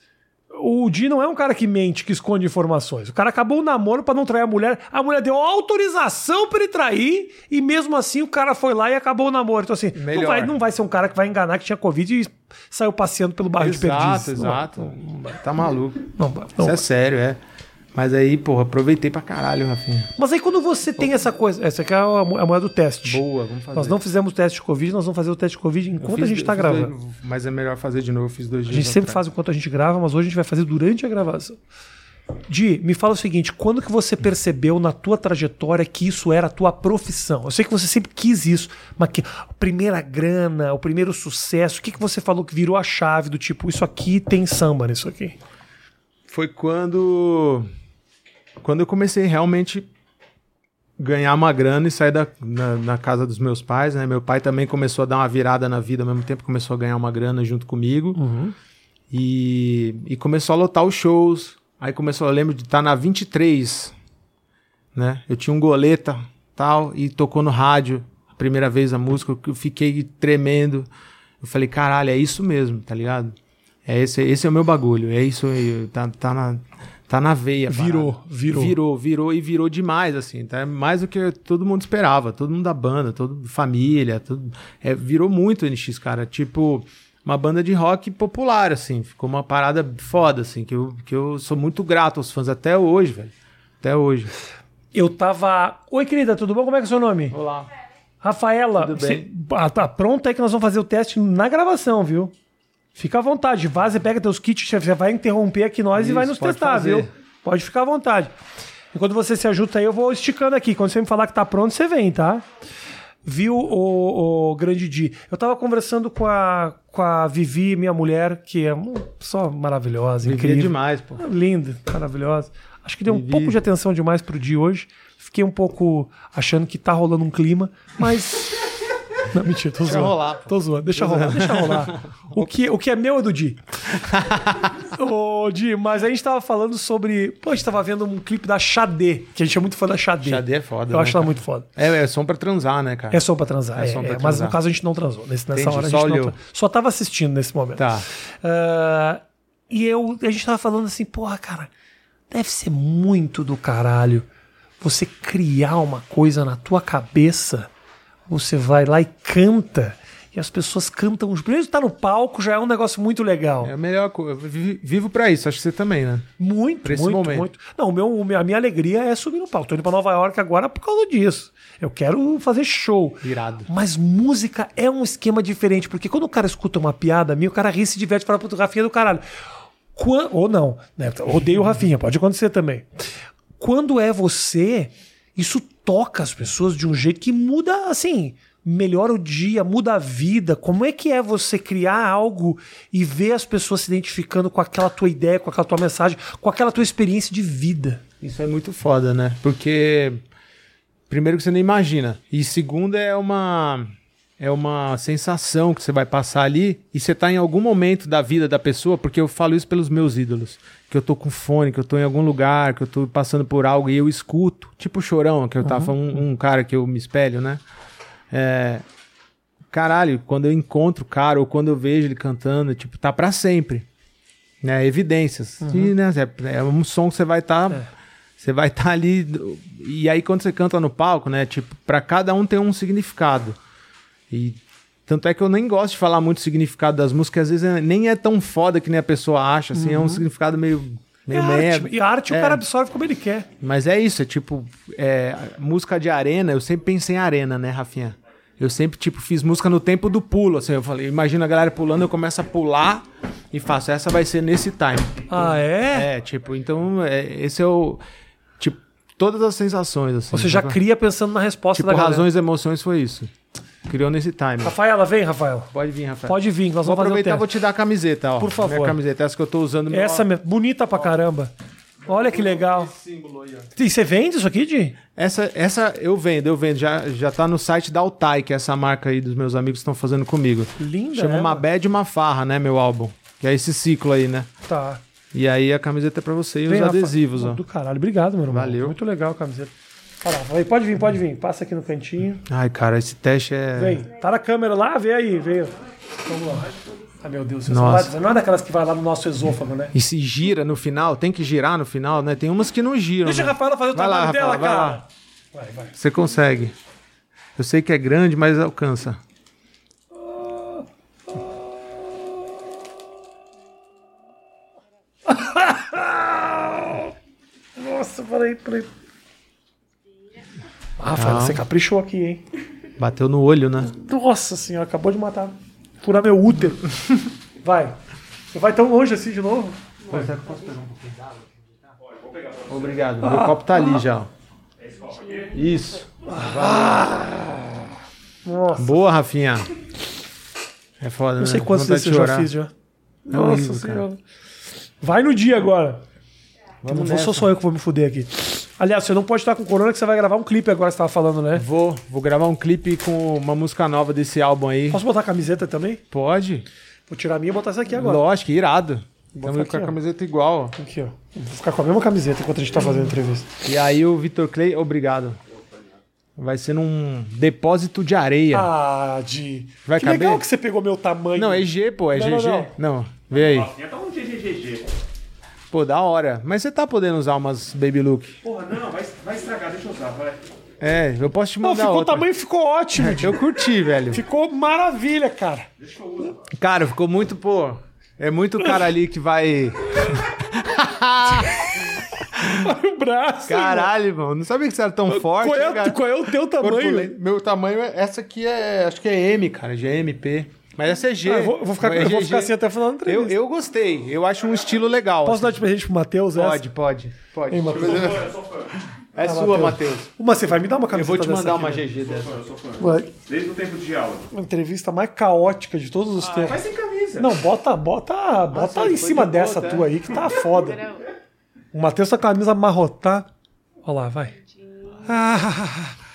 O Di não é um cara que mente, que esconde informações. O cara acabou o namoro pra não trair a mulher. A mulher deu autorização pra ele trair e mesmo assim o cara foi lá e acabou o namoro. Então assim, não vai, não vai ser um cara que vai enganar que tinha Covid e saiu passeando pelo bairro de exato, Perdizes. Não vai. exato. Tá maluco. Não não Isso é sério, é. Mas aí, porra, aproveitei pra caralho, Rafinha. Mas aí quando você tem essa coisa. Essa aqui é a mo- a moeda do teste. Boa, vamos fazer. Nós não fizemos teste de Covid, nós vamos fazer o teste de Covid Eu enquanto fiz- a gente tá eu fiz gravando. mas é melhor fazer de novo, eu fiz dois A dias. gente sempre atrás. faz enquanto a gente grava, mas hoje a gente vai fazer durante a gravação. Di, me fala o seguinte: quando que você percebeu na tua trajetória que isso era a tua profissão? Eu sei que você sempre quis isso, mas que a primeira grana, o primeiro sucesso, o que, que você falou que virou a chave do tipo, isso aqui tem samba nisso aqui? Foi quando. Quando eu comecei realmente ganhar uma grana e sair da, na, na casa dos meus pais, né? Meu pai também começou a dar uma virada na vida ao mesmo tempo, começou a ganhar uma grana junto comigo. E, e começou a lotar os shows. Aí começou, eu lembro de estar na 23, né? Eu tinha um goleta tal, e tocou no rádio a primeira vez a música, eu fiquei tremendo. Eu falei, caralho, é isso mesmo, tá ligado? É esse, esse é o meu bagulho, é isso aí, tá, tá, na, tá na veia. Virou, parada. virou. Virou, virou e virou demais, assim, tá? Mais do que todo mundo esperava, todo mundo da banda, todo família, tudo. É, virou muito o NX, cara. Tipo, uma banda de rock popular, assim. Ficou uma parada foda, assim, que eu, que eu sou muito grato aos fãs até hoje, velho. Até hoje. Eu tava. Oi, querida, tudo bom? Como é que é o seu nome? Olá. Rafaela, Tudo você- bem. Ah, tá pronto aí que nós vamos fazer o teste na gravação, viu? Fica à vontade, vaza, pega teus kits, você vai interromper aqui nós e Isso, vai nos testar, fazer. viu? Pode ficar à vontade. Enquanto você se ajuda aí, eu vou esticando aqui. Quando você me falar que tá pronto, você vem, tá? Viu, o, grande Di? Eu tava conversando com a, com a Vivi, minha mulher, que é uma pessoa maravilhosa, Vivia incrível. demais, pô. Linda, maravilhosa. Acho que deu um Vivi. pouco de atenção demais pro dia hoje. Fiquei um pouco achando que tá rolando um clima, mas. Não, mentira, tô zoando. rolar. Tô zoando, deixa rolar, deixa rolar. O que, o que é meu é do Di. Ô, Di, mas a gente tava falando sobre. Pô, a gente tava vendo um clipe da Xadê, que a gente é muito fã da Xadê. Xadê é foda, Eu né, acho ela cara? muito foda. É, é som pra transar, né, cara? É só pra transar. É é, som pra é, Mas transar. no caso a gente não transou. Nesse, nessa Entendi, hora a só gente não olhou. transou. Só tava assistindo nesse momento. Tá. Ah, e eu, a gente tava falando assim, porra, cara, deve ser muito do caralho você criar uma coisa na tua cabeça, você vai lá e canta, e as pessoas cantam. Primeiro estar no palco já é um negócio muito legal. É a melhor coisa. Vivo pra isso, acho que você também, né? Muito, Pra muito, momento. muito. Não, o meu, a minha alegria é subir no palco. Tô indo pra Nova York agora por causa disso. Eu quero fazer show. Irado. Mas música é um esquema diferente, porque quando o cara escuta uma piada minha, o cara ri, se diverte, fala, puto, Rafinha é do caralho. Quan- Ou não, né? Odeio o Rafinha, pode acontecer também. Quando é você, isso toca as pessoas de um jeito que muda, assim, melhora o dia, muda a vida. Como é que é você criar algo e ver as pessoas se identificando com aquela tua ideia, com aquela tua mensagem, com aquela tua experiência de vida? Isso é muito foda, né? Porque primeiro que você não imagina e segundo é uma é uma sensação que você vai passar ali e você tá em algum momento da vida da pessoa, porque eu falo isso pelos meus ídolos, que eu tô com fone, que eu tô em algum lugar, que eu tô passando por algo e eu escuto, tipo o Chorão, que eu tava um, um cara que eu me espelho, né? É, caralho, quando eu encontro o cara ou quando eu vejo ele cantando, tipo, tá pra sempre. Né? Evidências. E, né, é, é um som que você vai estar. É. Você vai estar ali. E aí, quando você canta no palco, né? Tipo, pra cada um tem um significado. E tanto é que eu nem gosto de falar muito o significado das músicas, às vezes é- nem é tão foda que nem a pessoa acha, assim, é um significado meio. É meio merda. E a arte É. o cara absorve como ele quer. Mas é isso, é tipo, é, música de arena, eu sempre pensei em arena, né, Rafinha? Eu sempre, tipo, fiz música no tempo do pulo, assim, eu falei, imagina a galera pulando, eu começo a pular e faço, essa vai ser nesse time. Ah, é? É, tipo, então, é, esse é o, tipo, todas as sensações, assim. Você já sabe? cria pensando na resposta Tipo, da galera. razões e emoções foi isso. Criou nesse time. Rafaela, vem, Rafael. Pode vir, Rafael. Pode vir, nós Vou vamos fazer o aproveitar e teste. vou te dar a camiseta, ó. Por favor. Minha camiseta, essa que eu tô usando. Essa mesmo, bonita pra caramba. Olha que legal. E você vende isso aqui, Di? Essa, essa eu vendo, eu vendo. Já, já tá no site da Altai, que é essa marca aí dos meus amigos que estão fazendo comigo. Linda, Chama né, Uma? Bad e Uma Farra, né, meu álbum. Que é esse ciclo aí, né? Tá. E aí a camiseta é pra você e Vem, os Rafa. adesivos, ó. Do caralho. Obrigado, meu irmão. Valeu. Muito legal a camiseta. Lá, vai, pode vir, pode vir. Passa aqui no cantinho. Ai, cara, esse teste é. Vem. Tá na câmera lá, vê aí, vê. Vamos lá. Ai, meu Deus, Nossa. não, vai, não é daquelas que vai lá no nosso esôfago, né? E se gira no final, tem que girar no final, né? Tem umas que não giram. Deixa a né? Rafaela fazer o Vai lá, trabalho dela, Rafaela, vai cara. lá. Vai, vai. Você consegue. Eu sei que é grande, mas alcança. Nossa, peraí, peraí. Ah, Rafaela, Calma. você caprichou aqui, hein? Bateu no olho, né? Nossa senhora, acabou de matar. Furar meu útero. Vai. Você vai tão longe assim de novo? Obrigado. Meu copo tá ali já. ó. Isso. Nossa. Boa, Rafinha. É foda, Não sei né? quantos desses de eu já fiz já. É Nossa horrível, senhora. Vai no dia agora. Vamos não vou só nessa. sou eu que vou me fuder aqui. Aliás, você não pode estar com corona que você vai gravar um clipe agora, você tava falando, né? Vou, vou gravar um clipe com uma música nova desse álbum aí. Posso botar a camiseta também? Pode? Vou tirar a minha e botar essa aqui agora. Lógico, irado. Vou Estamos ficar com a ó. camiseta igual. ó. Aqui, ó. Vou ficar com a mesma camiseta enquanto a gente tá fazendo a entrevista. E aí o Vitor Clay, obrigado. Vai ser num depósito de areia. Ah, de. Vai que caber? legal que você pegou meu tamanho. Não, é G, pô, é Não, não, GG. não. Não, vê aí. Tá um GGGG. Pô, da hora. Mas você tá podendo usar umas baby look. Porra, não, vai, vai estragar, deixa eu usar, vai. É, eu posso te Não, mandar ficou o outra. tamanho ficou ótimo. Eu curti, velho. ficou maravilha, cara. Cara, ficou muito, pô. É muito cara ali que vai. Olha o braço. Caralho, irmão. Não sabia que você era tão forte. Qual é, né, o- cara? qual é o teu tamanho? Corpulento. Meu tamanho é. Essa aqui é. Acho que é M, cara. Já é MP. Mas essa é G. Ah, eu vou, eu vou ficar, É eu vou GG. ficar assim até o final da Eu, entrevista. eu gostei. Eu acho um estilo legal. Posso assim. dar de presente pro Matheus? Pode, pode. Pode. Ei, eu. Eu sou fã, É Ah, sua, Matheus. Uma, você vai me dar uma Eu camiseta vou te mandar aqui, uma né? GG dessa. eu sou fã. Vai. Desde o tempo de aula. Uma entrevista mais caótica de todos os tempos. Vai sem camisa. Não, bota, bota, bota foi em de cima boa, dessa tá? tua aí que tá foda. O Matheus com a camisa amarrotar. Olha lá, vai. Ah,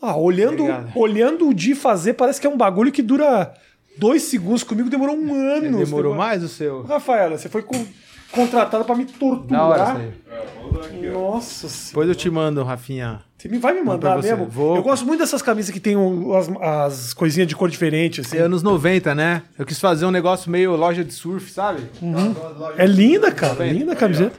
Ah, olhando, Obrigado. olhando o Di fazer, parece que é um bagulho que dura dois segundos. Comigo demorou um ano. Demorou Você- mais o seu? Rafaela, você foi con- contratada pra me torturar. Da hora. Nossa senhora. Depois eu te mando, Rafinha. Você me vai me mandar mesmo? Vou. Eu gosto muito dessas camisas que tem as, as coisinhas de cor diferente, assim. É anos 90, né? Eu quis fazer um negócio meio loja de surf, sabe? É linda, cara. Linda a camiseta.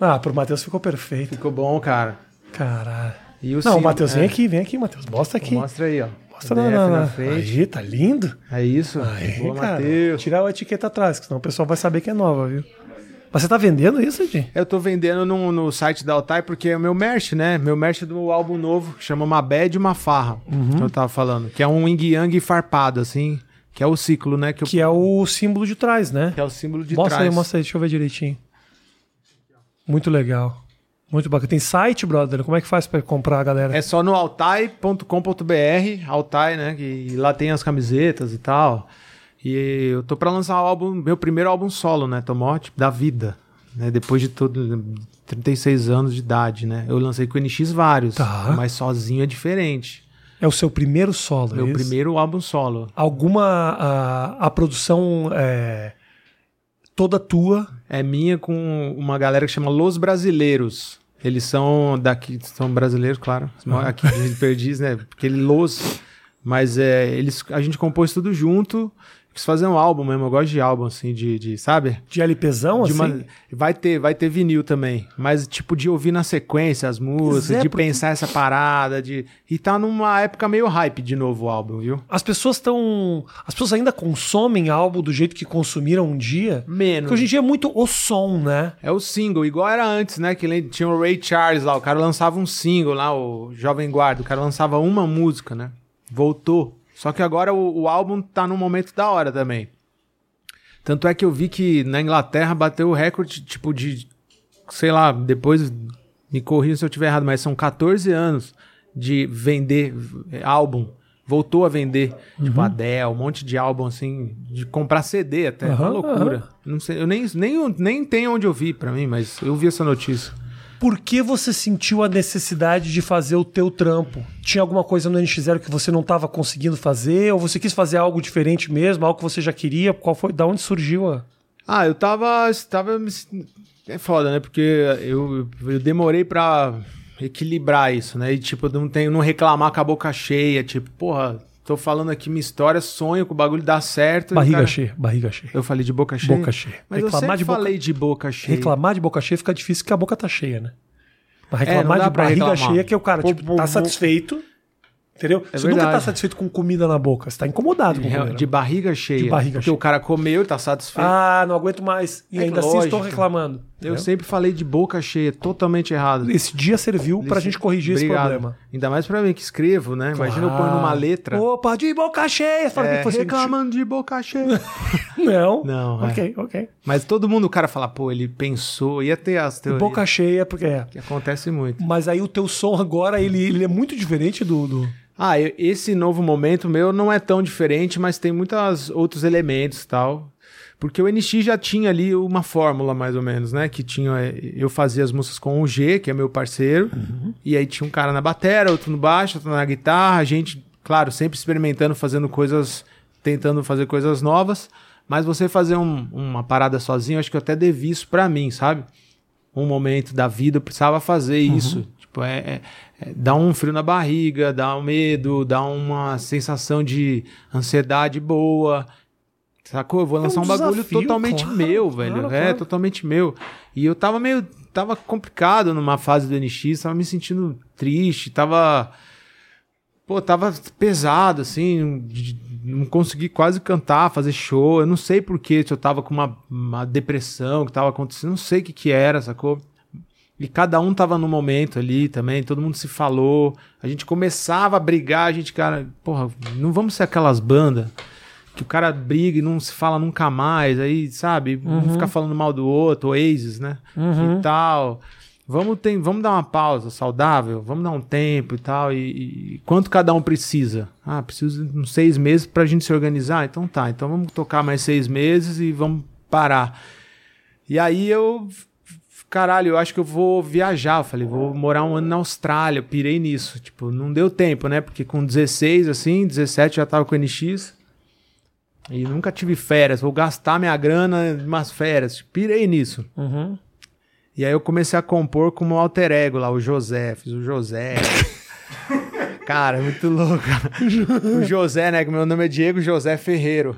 Ah, pro Matheus ficou perfeito. Ficou bom, cara. Caralho. E o Não, símbolo- Matheus, vem é. aqui, vem aqui, Matheus. Mostra aqui. Mostra aí, ó. Mostra na, na, na frente. Aí, tá lindo. É isso. Aí, Boa, cara. Matheus. Tirar a etiqueta atrás, que senão o pessoal vai saber que é nova, viu? Mas você tá vendendo isso, Edi? Eu tô vendendo no, no site da Altai porque é o meu merch, né? Meu merch do álbum novo, que chama Uma Bad e Uma Farra, Uhum. que eu tava falando. Que é um yin yang farpado, assim. Que é o ciclo, né? Que, eu- Que é o símbolo de trás, né? que é o símbolo de mostra trás. aí, mostra aí, deixa eu ver direitinho. Muito legal. Muito bacana. Tem site, brother? Como é que faz pra comprar, galera? É só no altai.com.br, Altai, né? Que lá tem as camisetas e tal. E eu tô pra lançar o álbum, meu primeiro álbum solo, né? Tomó, tipo, da vida. Né? Depois de tudo, 36 anos de idade, né? Eu lancei com o NX vários, Tá. mas sozinho é diferente. É o seu primeiro solo, Meu é primeiro álbum solo. Alguma... A, a produção é toda tua... É minha com uma galera que chama Los Brasileiros. Eles são daqui, são brasileiros, claro. Aqui de Perdiz, né? Porque ele Los. Mas é, eles, a gente compôs tudo junto. Quis fazer um álbum mesmo. Eu gosto de álbum, assim, de, de sabe? De LPzão, De assim? uma- vai ter, vai ter vinil também, mas tipo de ouvir na sequência as músicas, é, de porque- pensar essa parada, de e tá numa época meio hype de novo o álbum, viu? As pessoas estão. As pessoas ainda consomem álbum do jeito que consumiram um dia. Menos. Porque hoje em dia é muito o som, né? É o single, igual era antes, né? Que tinha o Ray Charles lá, o cara lançava um single lá, o Jovem Guarda, o cara lançava uma música, né? Voltou. Só que agora o, o álbum tá num momento da hora também. Tanto é que eu vi que na Inglaterra bateu o recorde, tipo, de. Sei lá, depois me corrija se eu estiver errado, mas são 14 anos de vender álbum. Voltou a vender, tipo, Adele, um monte de álbum, assim, de comprar CD até. uma Aham, loucura. Não sei, eu nem, nem, nem tenho onde ouvir pra mim, mas eu vi essa notícia. Por que você sentiu a necessidade de fazer o teu trampo? Tinha alguma coisa no NX0 que você não estava conseguindo fazer? Ou você quis fazer algo diferente mesmo? Algo que você já queria? Qual foi? Da onde surgiu a... Ah, eu tava. tava é foda, né? Porque eu, eu demorei pra equilibrar isso, né? E tipo, não tenho não reclamar com a boca cheia, tipo, porra, tô falando aqui minha história, sonho que o bagulho dá certo. Barriga cara- cheia, barriga cheia. Eu falei de boca cheia. Boca cheia. Mas eu Reclamar sempre de boca- falei de boca cheia. Reclamar de boca cheia fica difícil porque a boca tá cheia, né? Mas É, reclamar dá de barriga reclamar. cheia que o cara Pô, tipo, pô, tá pô. satisfeito, entendeu? É você nunca tá verdade. satisfeito com comida na boca, você tá incomodado com De, comida. de barriga cheia. De barriga porque cheia. o cara comeu e tá satisfeito. Ah, não aguento mais. E É ainda assim estou reclamando. Eu entendeu? sempre falei de boca cheia, totalmente errado. Esse dia serviu pra Esse- gente corrigir Obrigado. esse problema. Ainda mais pra mim que escrevo, né? Imagina eu ponho numa letra. Opa, de boca cheia. Fala é, que você reclamando de boca cheia. Não. Não, é. Ok, ok. Mas todo mundo, o cara fala, pô, ele pensou, ia ter as teorias. Boca cheia, porque é. Que acontece muito. Mas aí o teu som agora, ele, ele é muito diferente do. do... Ah, eu- esse novo momento meu não é tão diferente, mas tem muitos outros elementos e tal. Porque o NX já tinha ali uma fórmula, mais ou menos, né? Que tinha. eh, Eu fazia as músicas com o G, que é meu parceiro. E aí tinha um cara na batera, outro no baixo, outro na guitarra. A gente, claro, sempre experimentando, fazendo coisas. Tentando fazer coisas novas. Mas você fazer um- uma parada sozinho, acho que eu até devi isso pra mim, sabe? um momento da vida eu precisava fazer isso. Tipo, é, é- é- dá um frio na barriga, dá um medo, dá uma sensação de ansiedade boa. Sacou? Eu vou lançar um, bagulho desafio, totalmente claro, meu, velho. claro, é, claro. totalmente meu. E eu tava meio. Tava complicado numa fase do NX, tava me sentindo triste, tava. Pô, tava pesado, assim, não consegui quase cantar, fazer show. Eu não sei porquê, se eu tava com uma, uma depressão que tava acontecendo, não sei o que que era, sacou? E cada um tava no momento ali também, todo mundo se falou. A gente começava a brigar, a gente, cara, porra, não vamos ser aquelas bandas que o cara briga e não se fala nunca mais, aí, sabe? Um fica falando mal do outro, Oasis, né? E tal. Vamos, ter, vamos dar uma pausa saudável, vamos dar um tempo e tal. E, e quanto cada um precisa? Ah, preciso de uns seis meses pra gente se organizar? Então tá, então vamos tocar mais seis meses e vamos parar. E aí eu. Caralho, eu acho que eu vou viajar. Eu falei, vou morar um ano na Austrália. Eu pirei nisso. Tipo, não deu tempo, né? Porque com 16, assim, 17 já tava com o NX. E nunca tive férias. Vou gastar minha grana em umas férias. Pirei nisso. Uhum. E aí eu comecei a compor como um alter ego lá, o José. Fiz o José. Cara, muito louco. o José, né? Que meu nome é Diego José Ferreiro.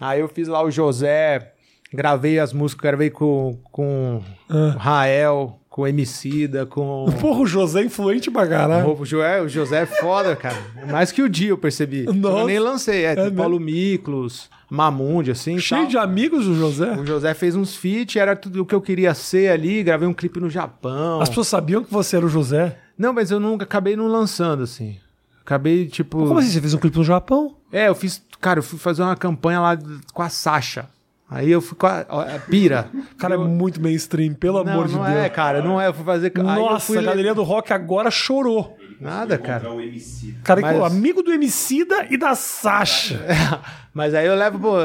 Aí eu fiz lá o José, gravei as músicas, gravei com, com Ah. o Rael, com o Emicida, com... Porra, o José é influente pra caralho. O Joé, o José é foda, cara. Mais que o Dia, eu percebi. Nossa. Eu nem lancei. É, tem mesmo? Paulo Miklos, Mamundi, assim. Cheio tal. de amigos o José. O José fez uns feats, era tudo o que eu queria ser ali. Gravei um clipe no Japão. As pessoas sabiam que você era o José. Não, mas eu nunca acabei não lançando, assim. Acabei, tipo. Como assim? Você fez um clipe no Japão? É, eu fiz. Cara, eu fui fazer uma campanha lá com a Sasha. Aí eu fui com a, a Pira. O cara é muito mainstream, pelo Não, amor de não Deus. é, cara, não é. Eu fui fazer. eu Nossa, fui a le- galeria do rock agora chorou. Nada, cara. o MC. Cara, Mas- amigo do Emicida e da Sasha. Mas aí eu levo, pô,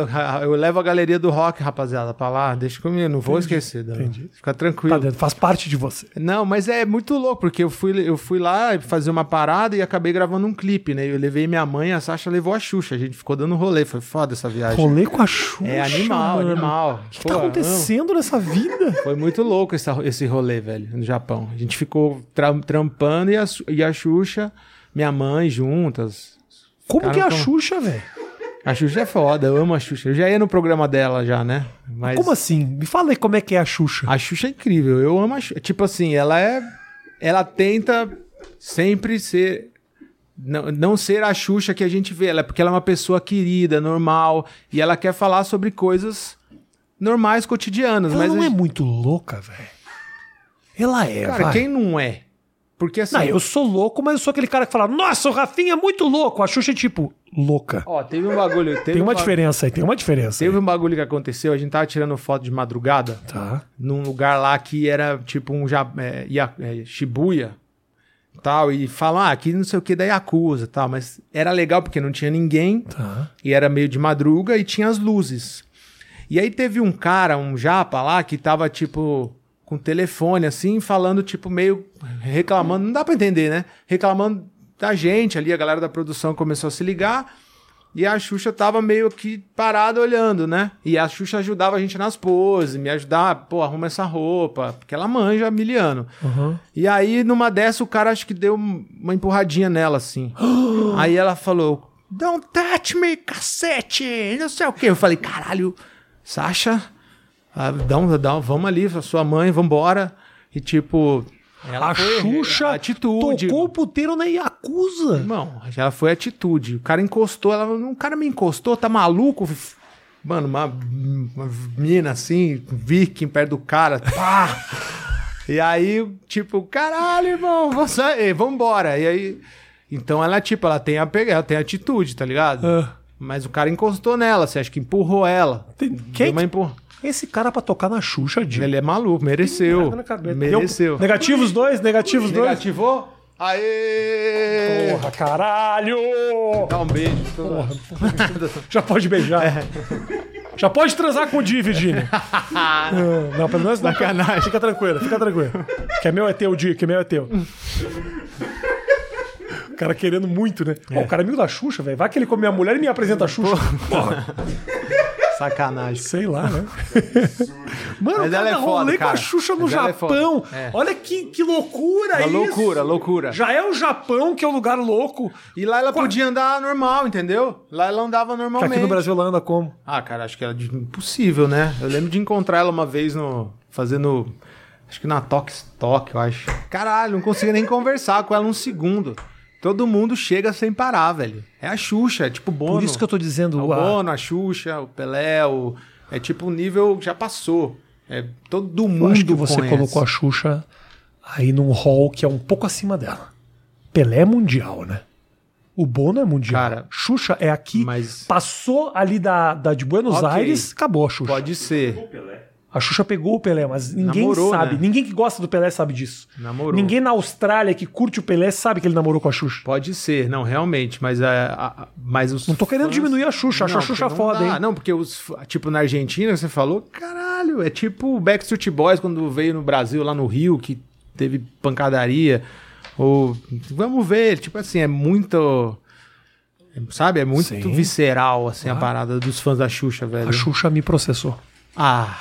eu levo a galeria do rock, rapaziada, pra lá. Deixa comigo, não vou esquecer. Dani. entendi. Fica Tá tranquilo. dentro, faz parte de você. Não, mas é muito louco, porque eu fui, eu fui lá fazer uma parada e acabei gravando um clipe, né? Eu levei minha mãe, a Sasha levou a Xuxa. A gente ficou dando rolê. Foi foda essa viagem. Rolê com a Xuxa. É animal, mano. animal. O que, que tá acontecendo nessa vida? Foi muito louco esse, esse rolê, velho, no Japão. A gente ficou tra- trampando e a, e a Xuxa, minha mãe juntas. Como que é a tão- Xuxa, velho? A Xuxa é foda, eu amo a Xuxa. Eu já ia no programa dela já, né? Mas Como assim? Me fala aí como é que é a Xuxa. a Xuxa é incrível. Eu amo a Xuxa. Tipo assim, ela é. Ela tenta sempre ser. Não, não ser a Xuxa que a gente vê. Ela é porque ela é uma pessoa querida, normal. E ela quer falar sobre coisas normais, cotidianas. Ela mas não a é gente- muito louca, velho. Ela é, Cara, vai. quem não é? Porque assim. Não, eu sou louco, mas eu sou aquele cara que fala, nossa, o Rafinha é muito louco. A Xuxa é tipo, louca. Ó, teve um bagulho. Teve Tem uma um diferença aí, tem uma diferença. Teve aí. um bagulho que aconteceu, a gente tava tirando foto de madrugada Tá. num lugar lá que era tipo um ja- é, Ia- é, Shibuya tal, e falam, ah, aqui não sei o que da Yakuza tal, mas era legal porque não tinha ninguém Tá. e era meio de madruga e tinha as luzes. E aí teve um cara, um japa lá, que tava tipo com o telefone assim, falando tipo meio reclamando, não dá pra entender, né? Reclamando da gente ali, a galera da produção começou a se ligar. E a Xuxa tava meio que parada olhando, né? E a Xuxa ajudava a gente nas poses, me ajudava, pô, arruma essa roupa, porque ela manja miliano. Uhum. E aí, numa dessa, o cara acho que deu uma empurradinha nela, assim. aí ela falou: Don't touch me, cacete! Não sei o quê. Eu falei, caralho, Sasha, ah, dá um, dá um- vamos ali, sua mãe, vambora. E tipo. ela a foi- Xuxa atitude. tocou o puteiro na Yakuza. Irmão, ela foi atitude. O cara encostou, ela, um cara me encostou, tá maluco? Mano, uma, uma menina assim, viking perto do cara, pá! e aí, tipo, caralho, irmão, vamos vambora. E aí, então ela, tipo, ela tem a ela tem atitude, tá ligado? Ah. Mas o cara encostou nela, você acha que empurrou ela? Tem- Quem? uma empurra. Esse cara pra tocar na Xuxa, Diego. Ele é maluco, mereceu. Mereceu. Deu- Negativos dois, negativos dois. Negativou? Aê! Porra, caralho! Dá um beijo. Já pode beijar. Já pode transar com o Di, Virginia. É, não, pelo menos não. Fica tranquilo, fica tranquilo. Que é meu é teu, Di, que é meu é teu. O cara querendo muito, né? Ó, o cara é amigo da Xuxa, velho. Vai que ele come minha mulher e me apresenta a Xuxa. Porra, Sacanagem. sei lá, né? Mano, Mas cara ela é foda, rolê com a. Xuxa no Mas é Japão. foda. É. Olha que, que loucura Uma isso. loucura, loucura. Já é o Japão, que é um lugar louco. E lá ela podia andar normal, entendeu? Lá ela andava Que normalmente. aqui no Brasil ela anda como? Ah, cara, acho que era de- impossível, né? Eu lembro de encontrar ela uma vez no. fazendo. Acho que na Tox Talk, eu acho. Caralho, não conseguia nem conversar com ela um segundo. Todo mundo chega sem parar, velho. É a Xuxa, é tipo Bono. Por isso que eu tô dizendo. O a- Bono, a Xuxa, o Pelé, o... é tipo o nível já passou. É todo Eu mundo acho que você conhece. colocou a Xuxa aí num hall que é um pouco acima dela. Pelé é mundial, né? O Bono é mundial. Cara, Xuxa é aqui. mas- Passou ali da, da de Buenos Ok. Aires, acabou a Xuxa. Pode ser. A Xuxa pegou o Pelé, mas ninguém Namorou, sabe. né? Ninguém que gosta do Pelé sabe disso. Namorou. Ninguém na Austrália que curte o Pelé sabe que ele namorou com a Xuxa. Pode ser, não, realmente, mas, é, a, a- mas os Não tô querendo fãs- diminuir a Xuxa, acho a Xuxa foda, dá. hein? Não, porque os, tipo, na Argentina, você falou, caralho, é tipo o Backstreet Boys quando veio no Brasil, lá no Rio, que teve pancadaria, ou, vamos ver, tipo assim, é muito, sabe, é muito Sim. visceral, assim, a parada dos fãs da Xuxa, velho. A Xuxa me processou. Ah,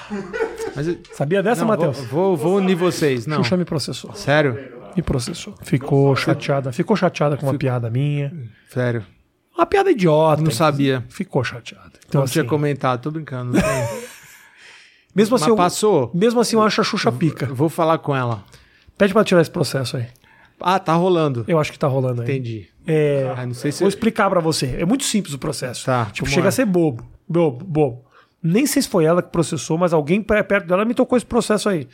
mas... eu- Sabia dessa, Matheus? vou, vou, vou unir vocês, não, Xuxa me processou. sério, Me processou. Ficou chateada. Ficou chateada com uma piada minha. sério, Uma piada idiota. não sabia. Ficou chateada. Então, Não tinha assim, comentado, tô brincando. mesmo assim, Mas eu, passou. mesmo assim, eu acho a Xuxa pica. Vou falar com ela. Pede pra tirar esse processo aí. Ah, tá rolando. Eu acho que tá rolando aí. Entendi. É, Ah, não sei se. Vou explicar pra você. É muito simples o processo. Tá, tipo, chega é? a ser bobo. Bobo, bobo. Nem sei se foi ela que processou, mas alguém perto dela me tocou esse processo aí.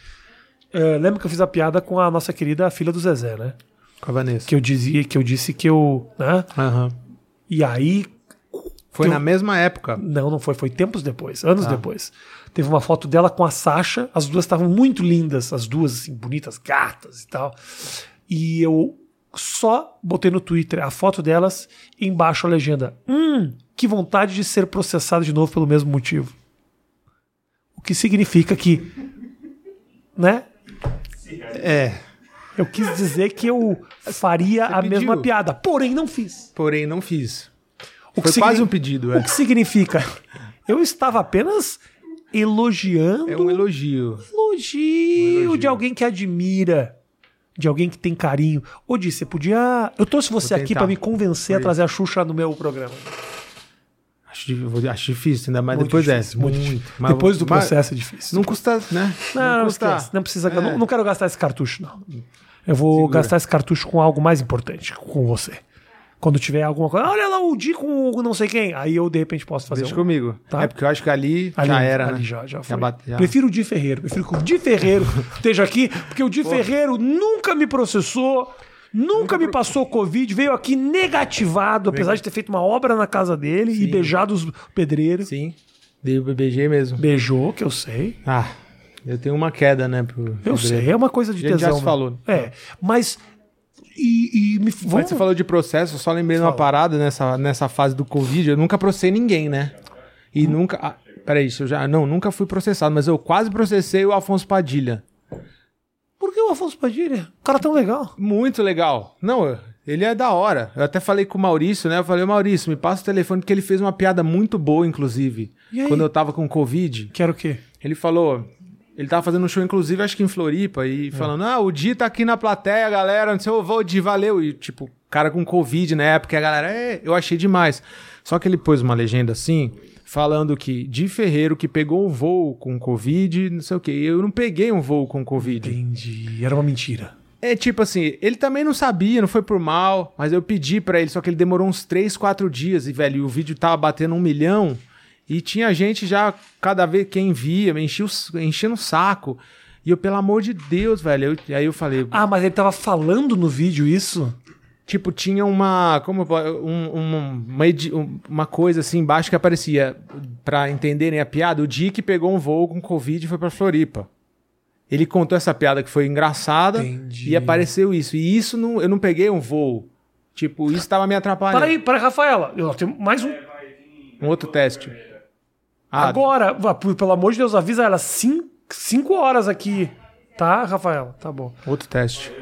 É, lembra que eu fiz a piada com a nossa querida filha do Zezé, né? Com a Vanessa. Que eu dizia, que eu disse que eu, né? Aham. E aí Foi na mesma época. Não, não foi. Foi tempos depois, anos Tá. depois. Teve uma foto dela com a Sasha. As duas estavam muito lindas, as duas, assim, bonitas, gatas e tal. E eu só botei no Twitter a foto delas e embaixo a legenda. Hum, que vontade de ser processado de novo pelo mesmo motivo. O que significa que, né? É. Eu quis dizer que eu faria a pediu. mesma piada, porém não fiz. Porém, não fiz. O Foi que quase um pedido, O é. que significa? Eu estava apenas elogiando É um elogio. elogio, elogio. de alguém que admira, de alguém que tem carinho. Ô, Di, você podia. Eu trouxe você aqui pra me convencer a Foi. trazer a Xuxa no meu programa. Acho, acho difícil, ainda mais Muito depois difícil, dessa. muito Muito. difícil. Mas- Depois do mas processo é difícil. Não custa, né? Não, não, custa. esquece. Não precisa. É. Não, não quero gastar esse cartucho, não. Eu vou Segura. gastar esse cartucho com algo mais importante, com você. Quando tiver alguma coisa. Olha lá o Di com o não sei quem. Aí eu, de repente, posso fazer Deixa um. comigo. Tá. É porque eu acho que ali, Ali, já era, ali né? já, já foi. bate- já- Prefiro o Di Ferreiro. Prefiro que o Di Ferreiro esteja aqui, porque o Di Ferreiro nunca me processou, nunca, me passou Covid, veio aqui negativado, apesar de ter feito uma obra na casa dele e beijado os pedreiros. Sim. Dei o BBG mesmo. Beijou, que eu sei. Ah, eu tenho uma queda, né? Pro Eu sei, é uma coisa de A gente já tesão. se né? falou. É, mas. E, e me. Mas Vamos, você falou de processo, eu só lembrei de uma Fala. parada nessa, nessa fase do Covid. Eu nunca processei ninguém, né? E Hum. nunca. Ah, peraí, isso eu já. Não, nunca fui processado, mas eu quase processei o Afonso Padilha. Por que o Afonso Padilha? O cara é tão legal. Muito legal. Não, ele é da hora. Eu até falei com o Maurício, né? Eu falei, Maurício, me passa o telefone, porque ele fez uma piada muito boa, inclusive. Quando eu tava com Covid. Quero o quê? Ele falou. Ele tava fazendo um show, inclusive, acho que em Floripa, É. e falando: Ah, o Di tá aqui na plateia, galera. Não sei, eu vou, Di, valeu. E, tipo, cara com Covid na época, e a galera, é, eu achei demais. Só que ele pôs uma legenda assim, falando que Di Ferreiro que pegou um voo com Covid, não sei o quê. E eu não peguei um voo com Covid. Entendi. Era uma mentira. É tipo assim, ele também não sabia, não foi por mal, mas eu pedi pra ele, só que ele demorou uns 3, 4 dias e, velho, o vídeo tava batendo um milhão e tinha gente já, cada vez quem via, me enchia o- enchendo o saco. E eu, pelo amor de Deus, velho, eu- aí eu falei, Ah, mas ele tava falando no vídeo isso? Tipo, tinha uma, como um- um- uma, um- uma coisa assim embaixo que aparecia, pra entenderem a piada, o Dick pegou um voo com Covid e foi pra Floripa. Ele contou essa piada que foi engraçada Entendi. e apareceu isso. E isso não, eu não peguei um voo. Tipo, isso tava me atrapalhando. Peraí, peraí, Rafaela. Eu tenho mais um. Um outro teste. Ah, Agora, pelo amor de Deus, avisa ela. Cinco, cinco horas aqui. Tá, Rafaela? Tá bom. outro teste.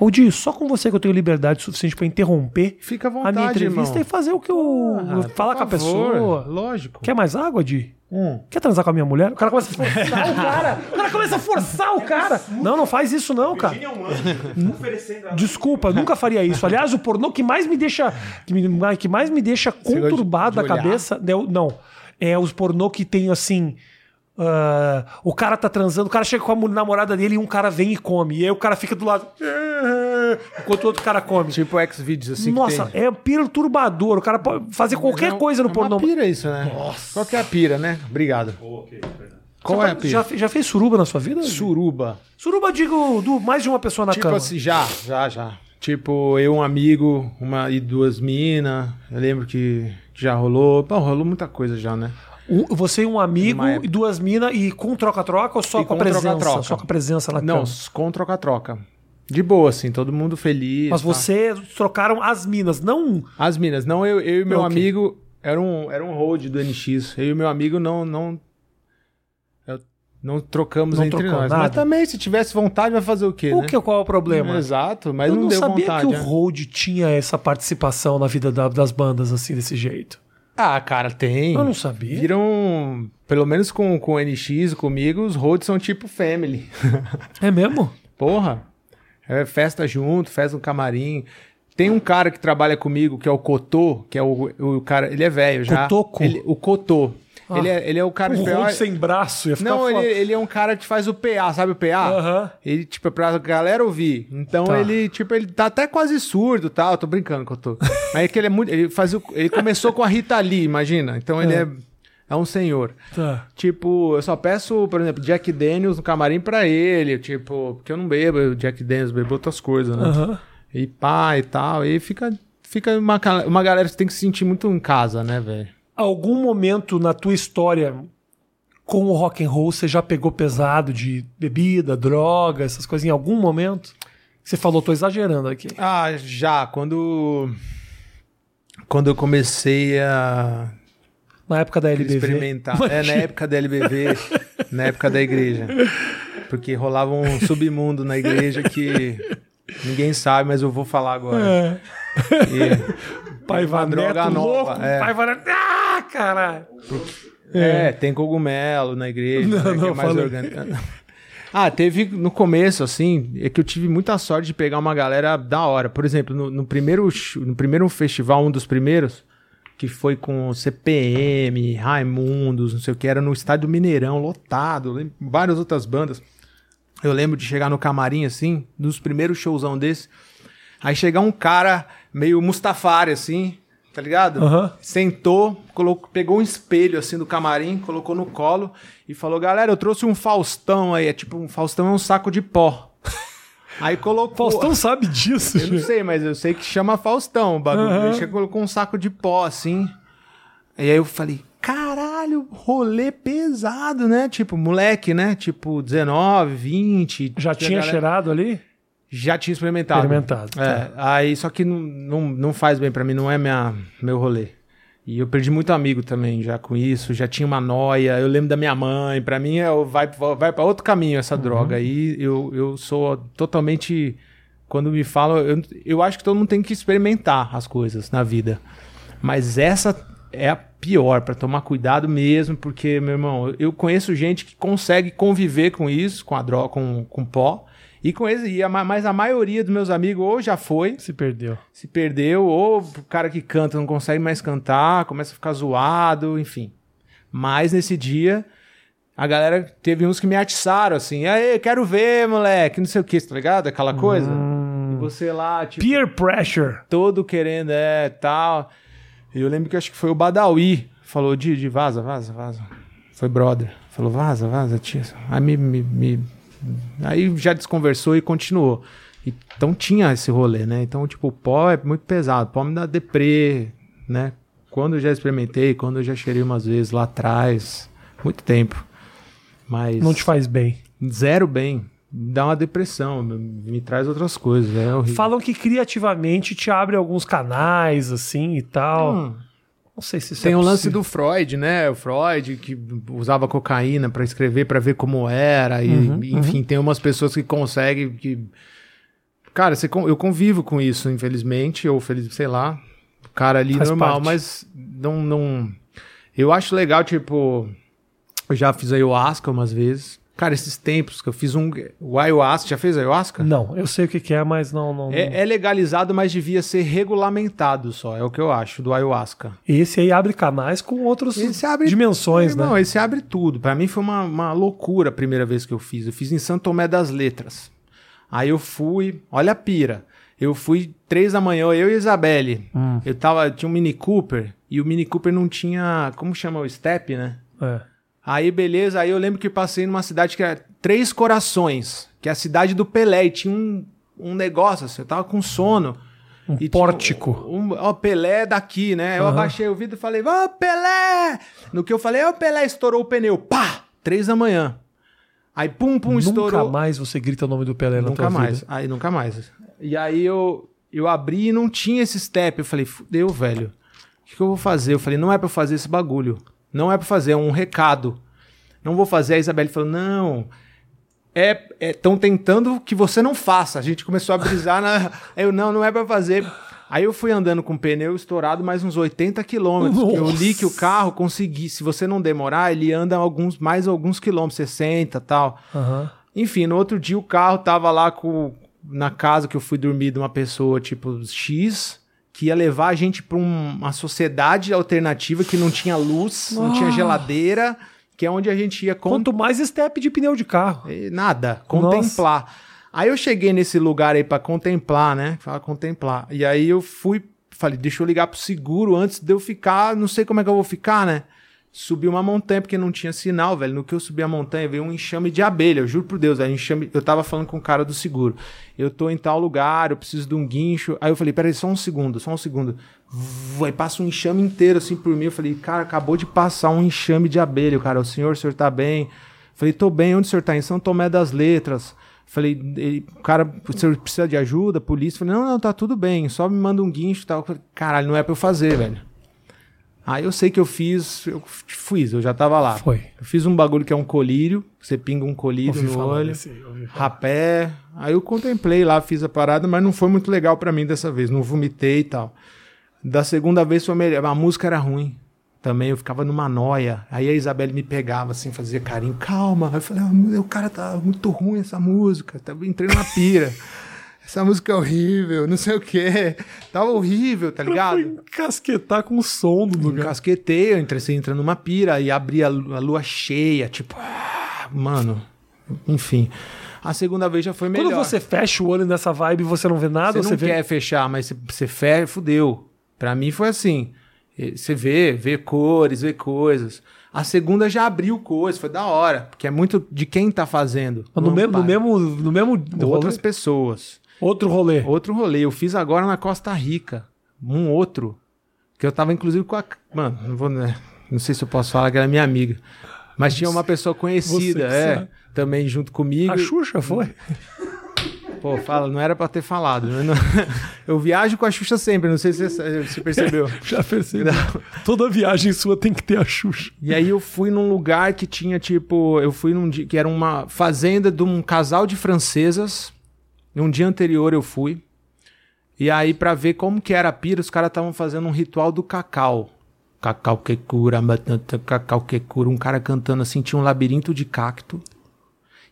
Ô, Di, só com você que eu tenho liberdade suficiente pra interromper Fica à a vontade, minha entrevista irmão. e fazer o que eu. Ah, falar com a favor. pessoa. Lógico. Quer mais água, Di? Hum. Quer transar com a minha mulher? O cara começa a forçar o cara. O cara começa a forçar o cara. Não, não faz isso não, cara. É um a Desculpa, nunca faria isso. Aliás, o pornô que mais me deixa que, me- que mais me deixa conturbado da cabeça, não, não, é os pornô que tem assim, ah, o cara tá transando, o cara chega com a namorada dele e um cara vem e come. E aí o cara fica do lado "Ah", enquanto o outro cara come. Tipo X-Videos, assim Nossa, que tem. é perturbador. O cara pode fazer qualquer Não, coisa no é pornô. uma pira isso, né? Nossa. Qual que é a pira, né? Obrigado. Qual é a pira? Já, já fez suruba na sua vida? Suruba. Suruba, digo, do mais de uma pessoa na Tipo cama. assim, já, já, já. Tipo, eu, um amigo, uma e duas minas. Eu lembro que já rolou. Pô, rolou muita coisa já, né? Um- você e um amigo época. e duas minas e com troca-troca ou só E com a com presença? troca-troca. Só com a presença na Não, cama. com troca-troca. De boa, assim, todo mundo feliz. Mas tá. vocês trocaram as minas, não. As minas, não, eu, eu e meu Ok. amigo. Era um, era um hold do NX. Eu e meu amigo não. não eu- não trocamos Não entre trocou nós. nada? Mas também, se tivesse vontade, vai fazer o quê, O né? que, qual é o problema? Exato, mas Eu não, não, deu sabia vontade. que o né? Hold tinha essa participação na vida da- das bandas assim, desse jeito. Ah, cara, tem. Eu não sabia. Viram, pelo menos com, com o NX, comigo, os holds são tipo family. É mesmo? Porra. É festa junto, festa no camarim. Tem um cara que trabalha comigo, que é o Cotô, que é o, o cara. Ele é velho já. Cotoco? Ele, o Cotô. Ah. Ele, é, ele é o cara O que Hold sem braço ia ficar Não, ele, ele é um cara que faz o PA, sabe o PA? Aham. Ele, tipo, é pra galera ouvir. Então Tá. ele, tipo, ele tá até quase surdo e tal. Tô brincando que eu tô. Mas é que ele é muito. Ele, faz o, ele começou com a Rita Lee, imagina. Então ele É. é, é um senhor. Tá. Tipo, eu só peço, por exemplo, Jack Daniels no camarim pra ele. Tipo, porque eu não bebo eu Jack Daniels, bebo outras coisas, né? Aham. E pá e tal. E fica, fica uma, uma galera que tem que se sentir muito em casa, né, velho? Algum momento na tua história com o rock and roll você já pegou pesado de bebida, droga, essas coisas em algum momento? Você falou, tô exagerando aqui. Ah, já. Quando. Quando eu comecei a Na época da LBV. experimentar. É, na época da LBV, na época da igreja. Porque rolava um submundo na igreja que ninguém sabe, mas eu vou falar agora. É. E- Pai Uma droga nova, louco. é. Pai Vaneto. Ah, caralho. É, tem cogumelo na igreja, Não, né, que não, é mais fala. orgânico. Ah, teve no começo, assim, é que eu tive muita sorte de pegar uma galera da hora. Por exemplo, no, no primeiro, no primeiro festival, um dos primeiros, que foi com CPM, Raimundos, não sei o que, era no estádio Mineirão, lotado, várias outras bandas. Eu lembro de chegar no camarim, assim, nos primeiros showzão desse, aí chegar um cara meio Mustafari, assim, tá ligado? Aham. Sentou, colocou, pegou um espelho assim do camarim, colocou no colo e falou: Galera, eu trouxe um Faustão aí. É tipo, um Faustão é um saco de pó. Aí colocou. Faustão sabe disso. Eu não sei, mas eu sei que chama Faustão o bagulho. Aham. Ele colocou um saco de pó assim. E aí eu falei: Caralho, rolê pesado, né? Tipo, moleque, né? Tipo, 19, 20. Já tinha galera- cheirado ali? Já tinha experimentado. Experimentado, tá. É, aí só que não, não, não faz bem pra mim, não é minha, meu rolê. E eu perdi muito amigo também já com isso, já tinha uma noia. Eu lembro da minha mãe, pra mim é, vai, vai para outro caminho essa droga. Aí eu, eu sou totalmente. Quando me falam, eu, eu acho que todo mundo tem que experimentar as coisas na vida. Mas essa é a pior, pra tomar cuidado mesmo, porque, meu irmão, eu conheço gente que consegue conviver com isso, com a droga, com, com pó. E com esse, e a, ma- mas a maioria dos meus amigos ou já foi, Se perdeu. se perdeu, ou o cara que canta não consegue mais cantar, começa a ficar zoado, enfim. Mas nesse dia, a galera teve uns que me atiçaram, assim, aí, quero ver, moleque, não sei o que, tá ligado? Aquela coisa. E você lá, tipo, Peer pressure. todo querendo, é, tal. E eu lembro que acho que foi o Badawi, falou, de, de vaza, vaza, vaza. Foi brother. Falou, vaza, vaza, tia. Aí me, me, me- Aí já desconversou e continuou. Então tinha esse rolê, né? Então, tipo, o pó é muito pesado. Pó me dá deprê, né? Quando eu já experimentei, quando eu já cheirei umas vezes lá atrás, muito tempo. Mas Não te faz bem. zero bem. Dá uma depressão, me, me traz outras coisas. É horrível. Falam que criativamente te abre alguns canais, assim, e tal. Hum. Não sei se isso Tem é o lance do Freud, né? O Freud que usava cocaína pra escrever, pra ver como era. E, Uhum, enfim, tem umas pessoas que conseguem. Que... Cara, você eu convivo com isso, infelizmente, ou feliz, sei lá. O cara ali Faz normal, parte. mas não, não. Eu acho legal, tipo. Eu já fiz ayahuasca umas vezes. Cara, esses tempos que eu fiz um. O ayahuasca, já fez ayahuasca? Não, eu sei o que que é, mas não... não, não. É, é legalizado, mas devia ser regulamentado só, é o que eu acho, do ayahuasca. Esse aí abre canais com outras dimensões, Não, né? esse abre tudo. Pra mim foi uma, uma loucura a primeira vez que eu fiz. Eu fiz em Santo Tomé das Letras. Aí eu fui, olha a pira. Eu fui três da manhã, eu e a Isabelle. Hum. Eu tava, tinha um Mini Cooper e o Mini Cooper não tinha, como chama o step, né? É. Aí beleza, aí eu lembro que passei numa cidade que era Três Corações, que é a cidade do Pelé, e tinha um, um negócio assim, eu tava com sono. Um E pórtico. Um, ó, Pelé daqui, né? Eu Aham. abaixei o vidro e falei, ó, Pelé! No que eu falei, ó, Pelé, estourou o pneu. Pá! Três da manhã. Aí, pum, pum, Nunca estourou. mais você grita o nome do Pelé na Nunca tua mais. vida. Aí, nunca mais. E aí eu, eu abri e não tinha esse step. Eu falei, fudeu, velho. O que, que eu vou fazer? Eu falei, não é pra eu fazer esse bagulho. Não é pra fazer, é um recado. Não vou fazer. A Isabelle falou, não. É, estão tentando que você não faça. A gente começou a brisar na. Eu, não, não é pra fazer. Aí eu fui andando com o pneu estourado mais uns 80 quilômetros. Eu li que o carro consegui. Se você não demorar, ele anda alguns, mais alguns quilômetros, 60 tal. Aham. Enfim, no outro dia o carro tava lá com, na casa que eu fui dormir de uma pessoa tipo X, que ia levar a gente pra um- uma sociedade alternativa que não tinha luz, não tinha Ah. geladeira, que é onde a gente ia con- Quanto mais step de pneu de carro. nada, contemplar. Aí eu cheguei nesse lugar aí pra contemplar, né? Fala contemplar. E aí eu fui, falei, deixa eu ligar pro seguro antes de eu ficar, não sei como é que eu vou ficar, né? Subi uma montanha porque não tinha sinal, velho. No que eu subi a montanha, veio um enxame de abelha, eu juro por Deus, aí enxame, eu tava falando com o cara do seguro. Eu tô em tal lugar, eu preciso de um guincho. Aí eu falei, peraí, só um segundo, só um segundo. Vu, Aí passa um enxame inteiro assim por mim. Eu falei, cara, acabou de passar um enxame de abelha, cara. O senhor, o senhor tá bem? Eu falei, tô bem, onde o senhor tá? Em São Tomé das Letras. Falei, ele, o cara, você precisa de ajuda, polícia? Falei, não, não, tá tudo bem, só me manda um guincho e tal. Falei, Caralho, não é pra eu fazer, velho. Aí eu sei que eu fiz, eu fiz, eu já tava lá. Foi. Eu fiz um bagulho que é um colírio, você pinga um colírio Ouvi no olho, desse, rapé. Aí eu contemplei lá, fiz a parada, mas não foi muito legal pra mim dessa vez, não vomitei e tal. Da segunda vez foi melhor, a música era ruim. Também eu ficava numa noia. Aí a Isabelle me pegava assim, fazia carinho, calma. Eu falei, ah, o cara tá muito ruim essa música, tá, entrei numa pira. Essa música é horrível, não sei o quê. Tava horrível, tá ligado? Foi encasquetar com o som do lugar. Encasquetei, eu entrei, você entra numa pira e abri a, lu- a lua cheia, tipo, ah, mano, enfim. A segunda vez já foi melhor. Quando você fecha o olho nessa vibe, você não vê nada, Você você, não vê. quer fechar, mas você, fecha, fudeu. Pra mim foi assim. Você vê, vê cores, vê coisas. A segunda já abriu coisas, foi da hora. Porque é muito de quem tá fazendo. No, mesmo, no mesmo, no mesmo rolê? outras pessoas. Outro rolê. Outro rolê. Eu fiz agora na Costa Rica. Um outro. Que eu tava inclusive com a. Mano, não vou. né, Não sei se eu posso falar que era minha amiga. Mas tinha uma pessoa conhecida, é. sabe. Também junto comigo. A Xuxa foi? Pô, fala, não era pra ter falado. Eu, não- eu viajo com a Xuxa sempre, não sei se você se percebeu. Já percebi. Toda viagem sua tem que ter a Xuxa. E aí eu fui num lugar que tinha, tipo, eu fui num dia que era uma fazenda de um casal de francesas. Um dia anterior eu fui. E aí, pra ver como que era a pira, os caras estavam fazendo um ritual do cacau. Cacau que cura, cacau que cura. Um cara cantando assim, tinha um labirinto de cacto.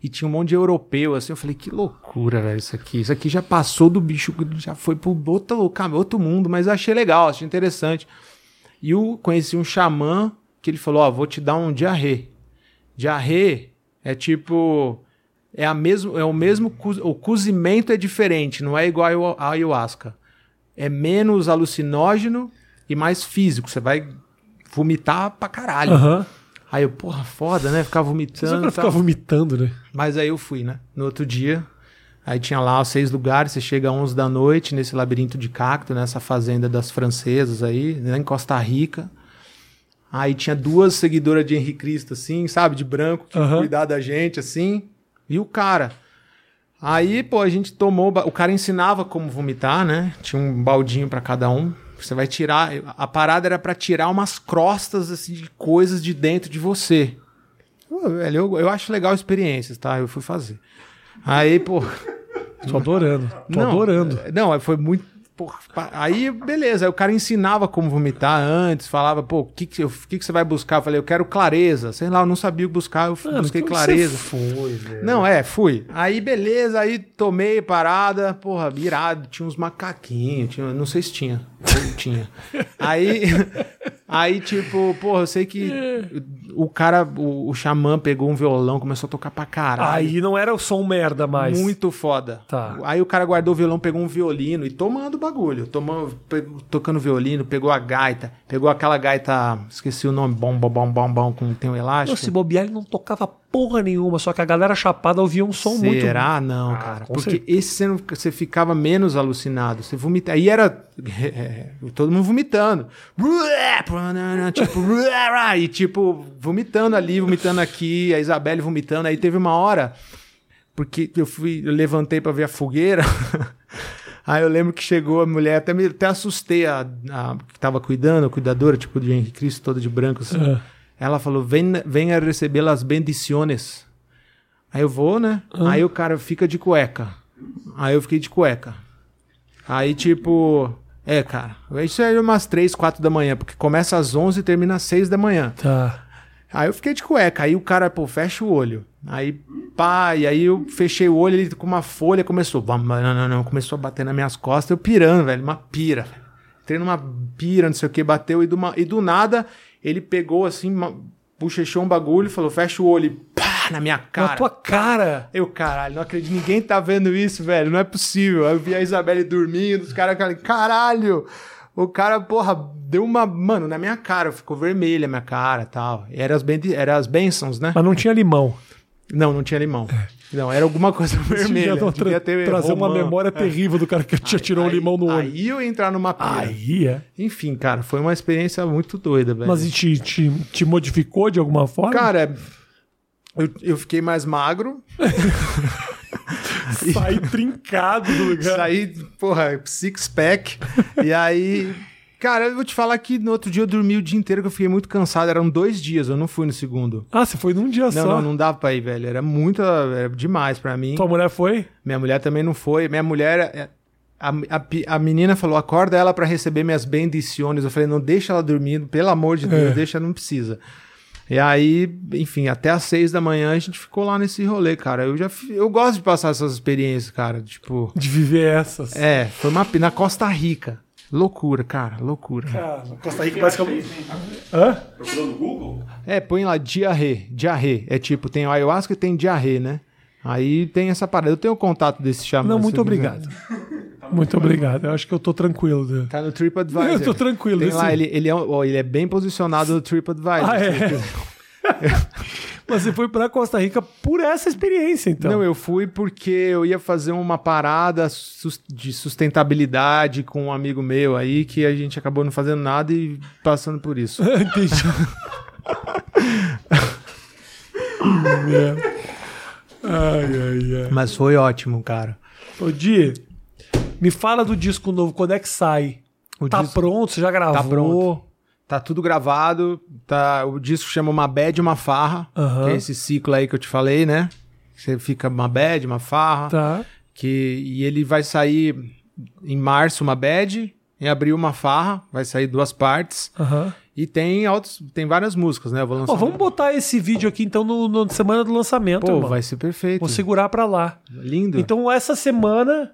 E tinha um monte de europeu, assim. Eu falei, que loucura, velho, isso aqui. Isso aqui já passou do bicho, já foi pro outro, outro mundo. Mas eu achei legal, achei interessante. E eu conheci um xamã que ele falou: Ó, vou te dar um diarrê. Diarrê é tipo. É, a mesmo, é o mesmo. O cozimento é diferente, não é igual ao- a ayahuasca. É menos alucinógeno e mais físico. Você vai vomitar pra caralho. Aham. Aí eu, porra, foda, né? Ficar vomitando. só pra ficar vomitando, né? Mas aí eu fui, né? No outro dia. Aí tinha lá os seis lugares. Você chega às 11 da noite nesse labirinto de cacto, nessa fazenda das francesas aí, né, em Costa Rica. Aí tinha duas seguidoras de Henrique Cristo, assim, sabe? De branco, que Aham. cuidar da gente, assim. E o cara. Aí, pô, a gente tomou. O cara ensinava como vomitar, né? Tinha um baldinho pra cada um. Você vai tirar. A parada era pra tirar umas crostas, assim, de coisas de dentro de você. Pô, velho, eu, eu acho legal experiências, tá? Eu fui fazer. Aí, pô. Tô adorando. Tô adorando. Não, foi muito. Porra, aí, beleza. Aí o cara ensinava como vomitar antes, falava, pô, o que, que, que, que você vai buscar? Eu falei, eu quero clareza. Sei lá, eu não sabia o que buscar, eu Mano, busquei clareza. Foi, velho. Não, é, fui. Aí, beleza, aí tomei parada, porra, irado, tinha uns macaquinhos, tinha, não sei se tinha, não tinha. Aí, aí, tipo, porra, eu sei que o cara, o, o xamã pegou um violão, começou a tocar pra caralho. Aí não era o som merda mais. Muito foda. Tá. Aí o cara guardou o violão, pegou um violino e tomando o bagulho. Tomando, pe- tocando violino, pegou a gaita, pegou aquela gaita, esqueci o nome, bom, bom, bom, bom, bom, com tem um elástico. Não, se bobear, ele não tocava porra nenhuma, só que a galera chapada ouvia um som muito. Será? Não, Ah, cara. Porque certeza. esse você, não- você ficava menos alucinado. Você vomita. Aí era é, todo mundo vomitando. Tipo, e tipo, vomitando ali, vomitando aqui, a Isabelle vomitando. Aí teve uma hora, porque eu fui, eu levantei pra ver a fogueira. Aí eu lembro que chegou a mulher, até, me, até assustei a, a que tava cuidando, a cuidadora, tipo de Henrique Cristo, toda de branco assim. Ah. Ela falou: Ven, venha receber as bendiciones. Aí eu vou, né? Aí o cara fica de cueca. Aí eu fiquei de cueca. Aí, tipo. É, cara. Isso é umas 3, 4 da manhã, porque começa às 11 e termina às 6 da manhã. Tá. Aí eu fiquei de cueca. Aí o cara, pô, fecha o olho. Aí, pá, e aí eu fechei o olho, ele com uma folha começou. Não, não, não, começou a bater nas minhas costas, eu pirando, velho, uma pira. Entrei numa pira, não sei o que, bateu, e do, ma- e do nada ele pegou assim, bochechou um bagulho e falou: fecha o olho, e pá, na minha cara. Na tua cara. Eu, caralho, não acredito, ninguém tá vendo isso, velho, não é possível. Aí eu vi a Isabelle dormindo, os caras, cara, caralho, o cara, porra, deu uma, mano, na minha cara, ficou vermelha a minha cara e tal. Era as, bendi- era as bênçãos, né? Mas não tinha limão. Não, não tinha limão. Não, era alguma coisa vermelha. Devia tra- ter trazer uma romã. memória terrível do cara que te tirou o Aí- limão no olho. Aí eu ia entrar numa pira. Aí é. Enfim, cara, foi uma experiência muito doida, velho. Mas e te, te, te modificou de alguma forma? Cara, eu, eu fiquei mais magro. Saí trincado do lugar. Saí, porra, six pack. e aí. Cara, eu vou te falar que no outro dia eu dormi o dia inteiro que eu fiquei muito cansado. Eram dois dias, eu não fui no segundo. Ah, você foi num dia Não, só. não, não dava pra ir, velho. Era muito. Era demais pra mim. Tua mulher foi? Minha mulher também não foi. Minha mulher. é, A, a, a menina falou: acorda ela pra receber minhas bendiciones. Eu falei: não deixa ela dormindo, pelo amor de Deus, É. deixa, não precisa. E aí, enfim, até às seis da manhã a gente ficou lá nesse rolê, cara. Eu já eu gosto de passar essas experiências, cara. Tipo, De viver essas. é, foi uma na Costa Rica. Loucura, cara, loucura. Cara, Costa Rica parece que eu... Hã? Procurou no Google? É, põe lá diarrê, diarrê. É tipo, tem ayahuasca e tem diarrê, né? Aí tem essa parada. Eu tenho o contato desse xamã. Não, muito obrigado. Muito obrigado. Eu acho que eu tô tranquilo. Tá no TripAdvisor. Eu tô tranquilo, Tem esse- lá, ele, ele, é, ó, ele é bem posicionado no TripAdvisor. Ah, é? Mas você foi pra Costa Rica por essa experiência, então. Não, eu fui porque eu ia fazer uma parada de sustentabilidade com um amigo meu aí, que a gente acabou não fazendo nada e passando por isso. Entendi. É. ai, ai, ai. Mas foi ótimo, cara. Ô, Di, me fala do disco novo, quando é que sai? O tá disco- pronto? Você já gravou? Tá pronto. Tá tudo gravado. Tá, o disco chama Uma Bad, Uma Farra. Aham. Que é esse ciclo aí que eu te falei, né? Você fica uma bad, uma farra. Tá. Que, e ele vai sair em março uma bad, em abril uma farra, vai sair duas partes. Aham. E tem outros, tem várias músicas, né? Eu vou lançar. Ó, vamos botar esse vídeo aqui, então, no, no- semana do lançamento, Pô, irmão. vai ser perfeito. Vou segurar pra lá. Lindo. Então, essa semana,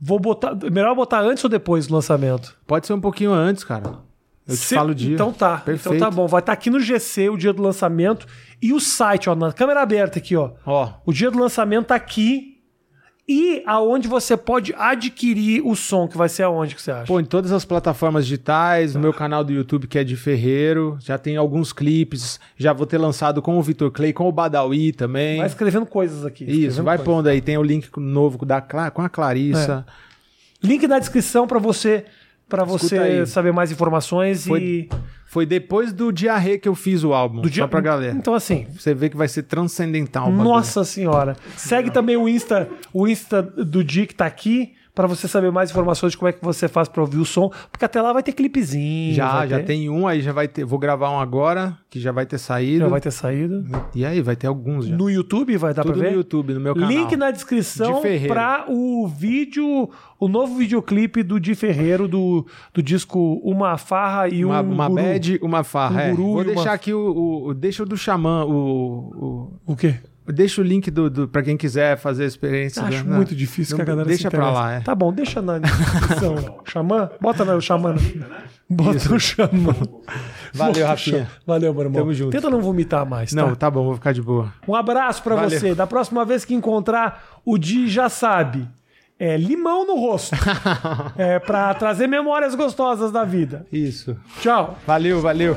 vou botar... Melhor botar antes ou depois do lançamento? Pode ser um pouquinho antes, cara. Eu te Se- falo o dia. Então tá. Perfeito. Então tá bom. Vai estar aqui no GC o dia do lançamento. E o site, ó, na câmera aberta aqui, ó. Ó, O dia do lançamento tá aqui. E aonde você pode adquirir o som, que vai ser aonde que você acha? pô, em todas as plataformas digitais, no meu canal do YouTube que é de Ferreiro, já tem alguns clipes, já vou ter lançado com o Vitor Clay, com o Badawi também. vai escrevendo coisas aqui. Isso, vai coisas. pondo aí, tem o link novo da, com a Clarissa. Link na descrição pra você para você aí. saber mais informações Foi e Foi depois do Diarrê que eu fiz o álbum, do dia só pra galera. Então assim, Você vê que vai ser transcendental. o bagulho. Nossa senhora. Segue também o Insta, o Insta do Di que tá aqui, pra você saber mais informações de como é que você faz pra ouvir o som, porque até lá vai ter clipezinho. Já, já ter- tem um, aí já vai ter. Vou gravar um agora, que já vai ter saído. já vai ter saído. E aí, vai ter alguns já. No YouTube vai dar Tudo pra ver? no YouTube, no meu canal. Link na descrição Ferreiro. pra o vídeo, o novo videoclipe do Di Ferreiro, do, do disco Uma Farra e Uma, um uma Guru. bad, uma farra. Um é. Vou e uma- deixar aqui o, o, o- Deixa o do Xamã, o. O quê? O deixa o link do, do, pra quem quiser fazer a experiência. Acho né? muito difícil Não, que a galera Deixa interesse. lá, é. Tá bom, deixa na descrição. xamã? Bota no xamã. Bota o xamã. Valeu, o Rafinha. Valeu, meu irmão. Tamo junto. Tenta não vomitar mais, Não, tá? tá bom, vou ficar de boa. Um abraço Valeu. você. Da próxima vez que encontrar, o Di já sabe. É limão no rosto. é pra trazer memórias gostosas da vida. Isso. Tchau. Valeu, valeu.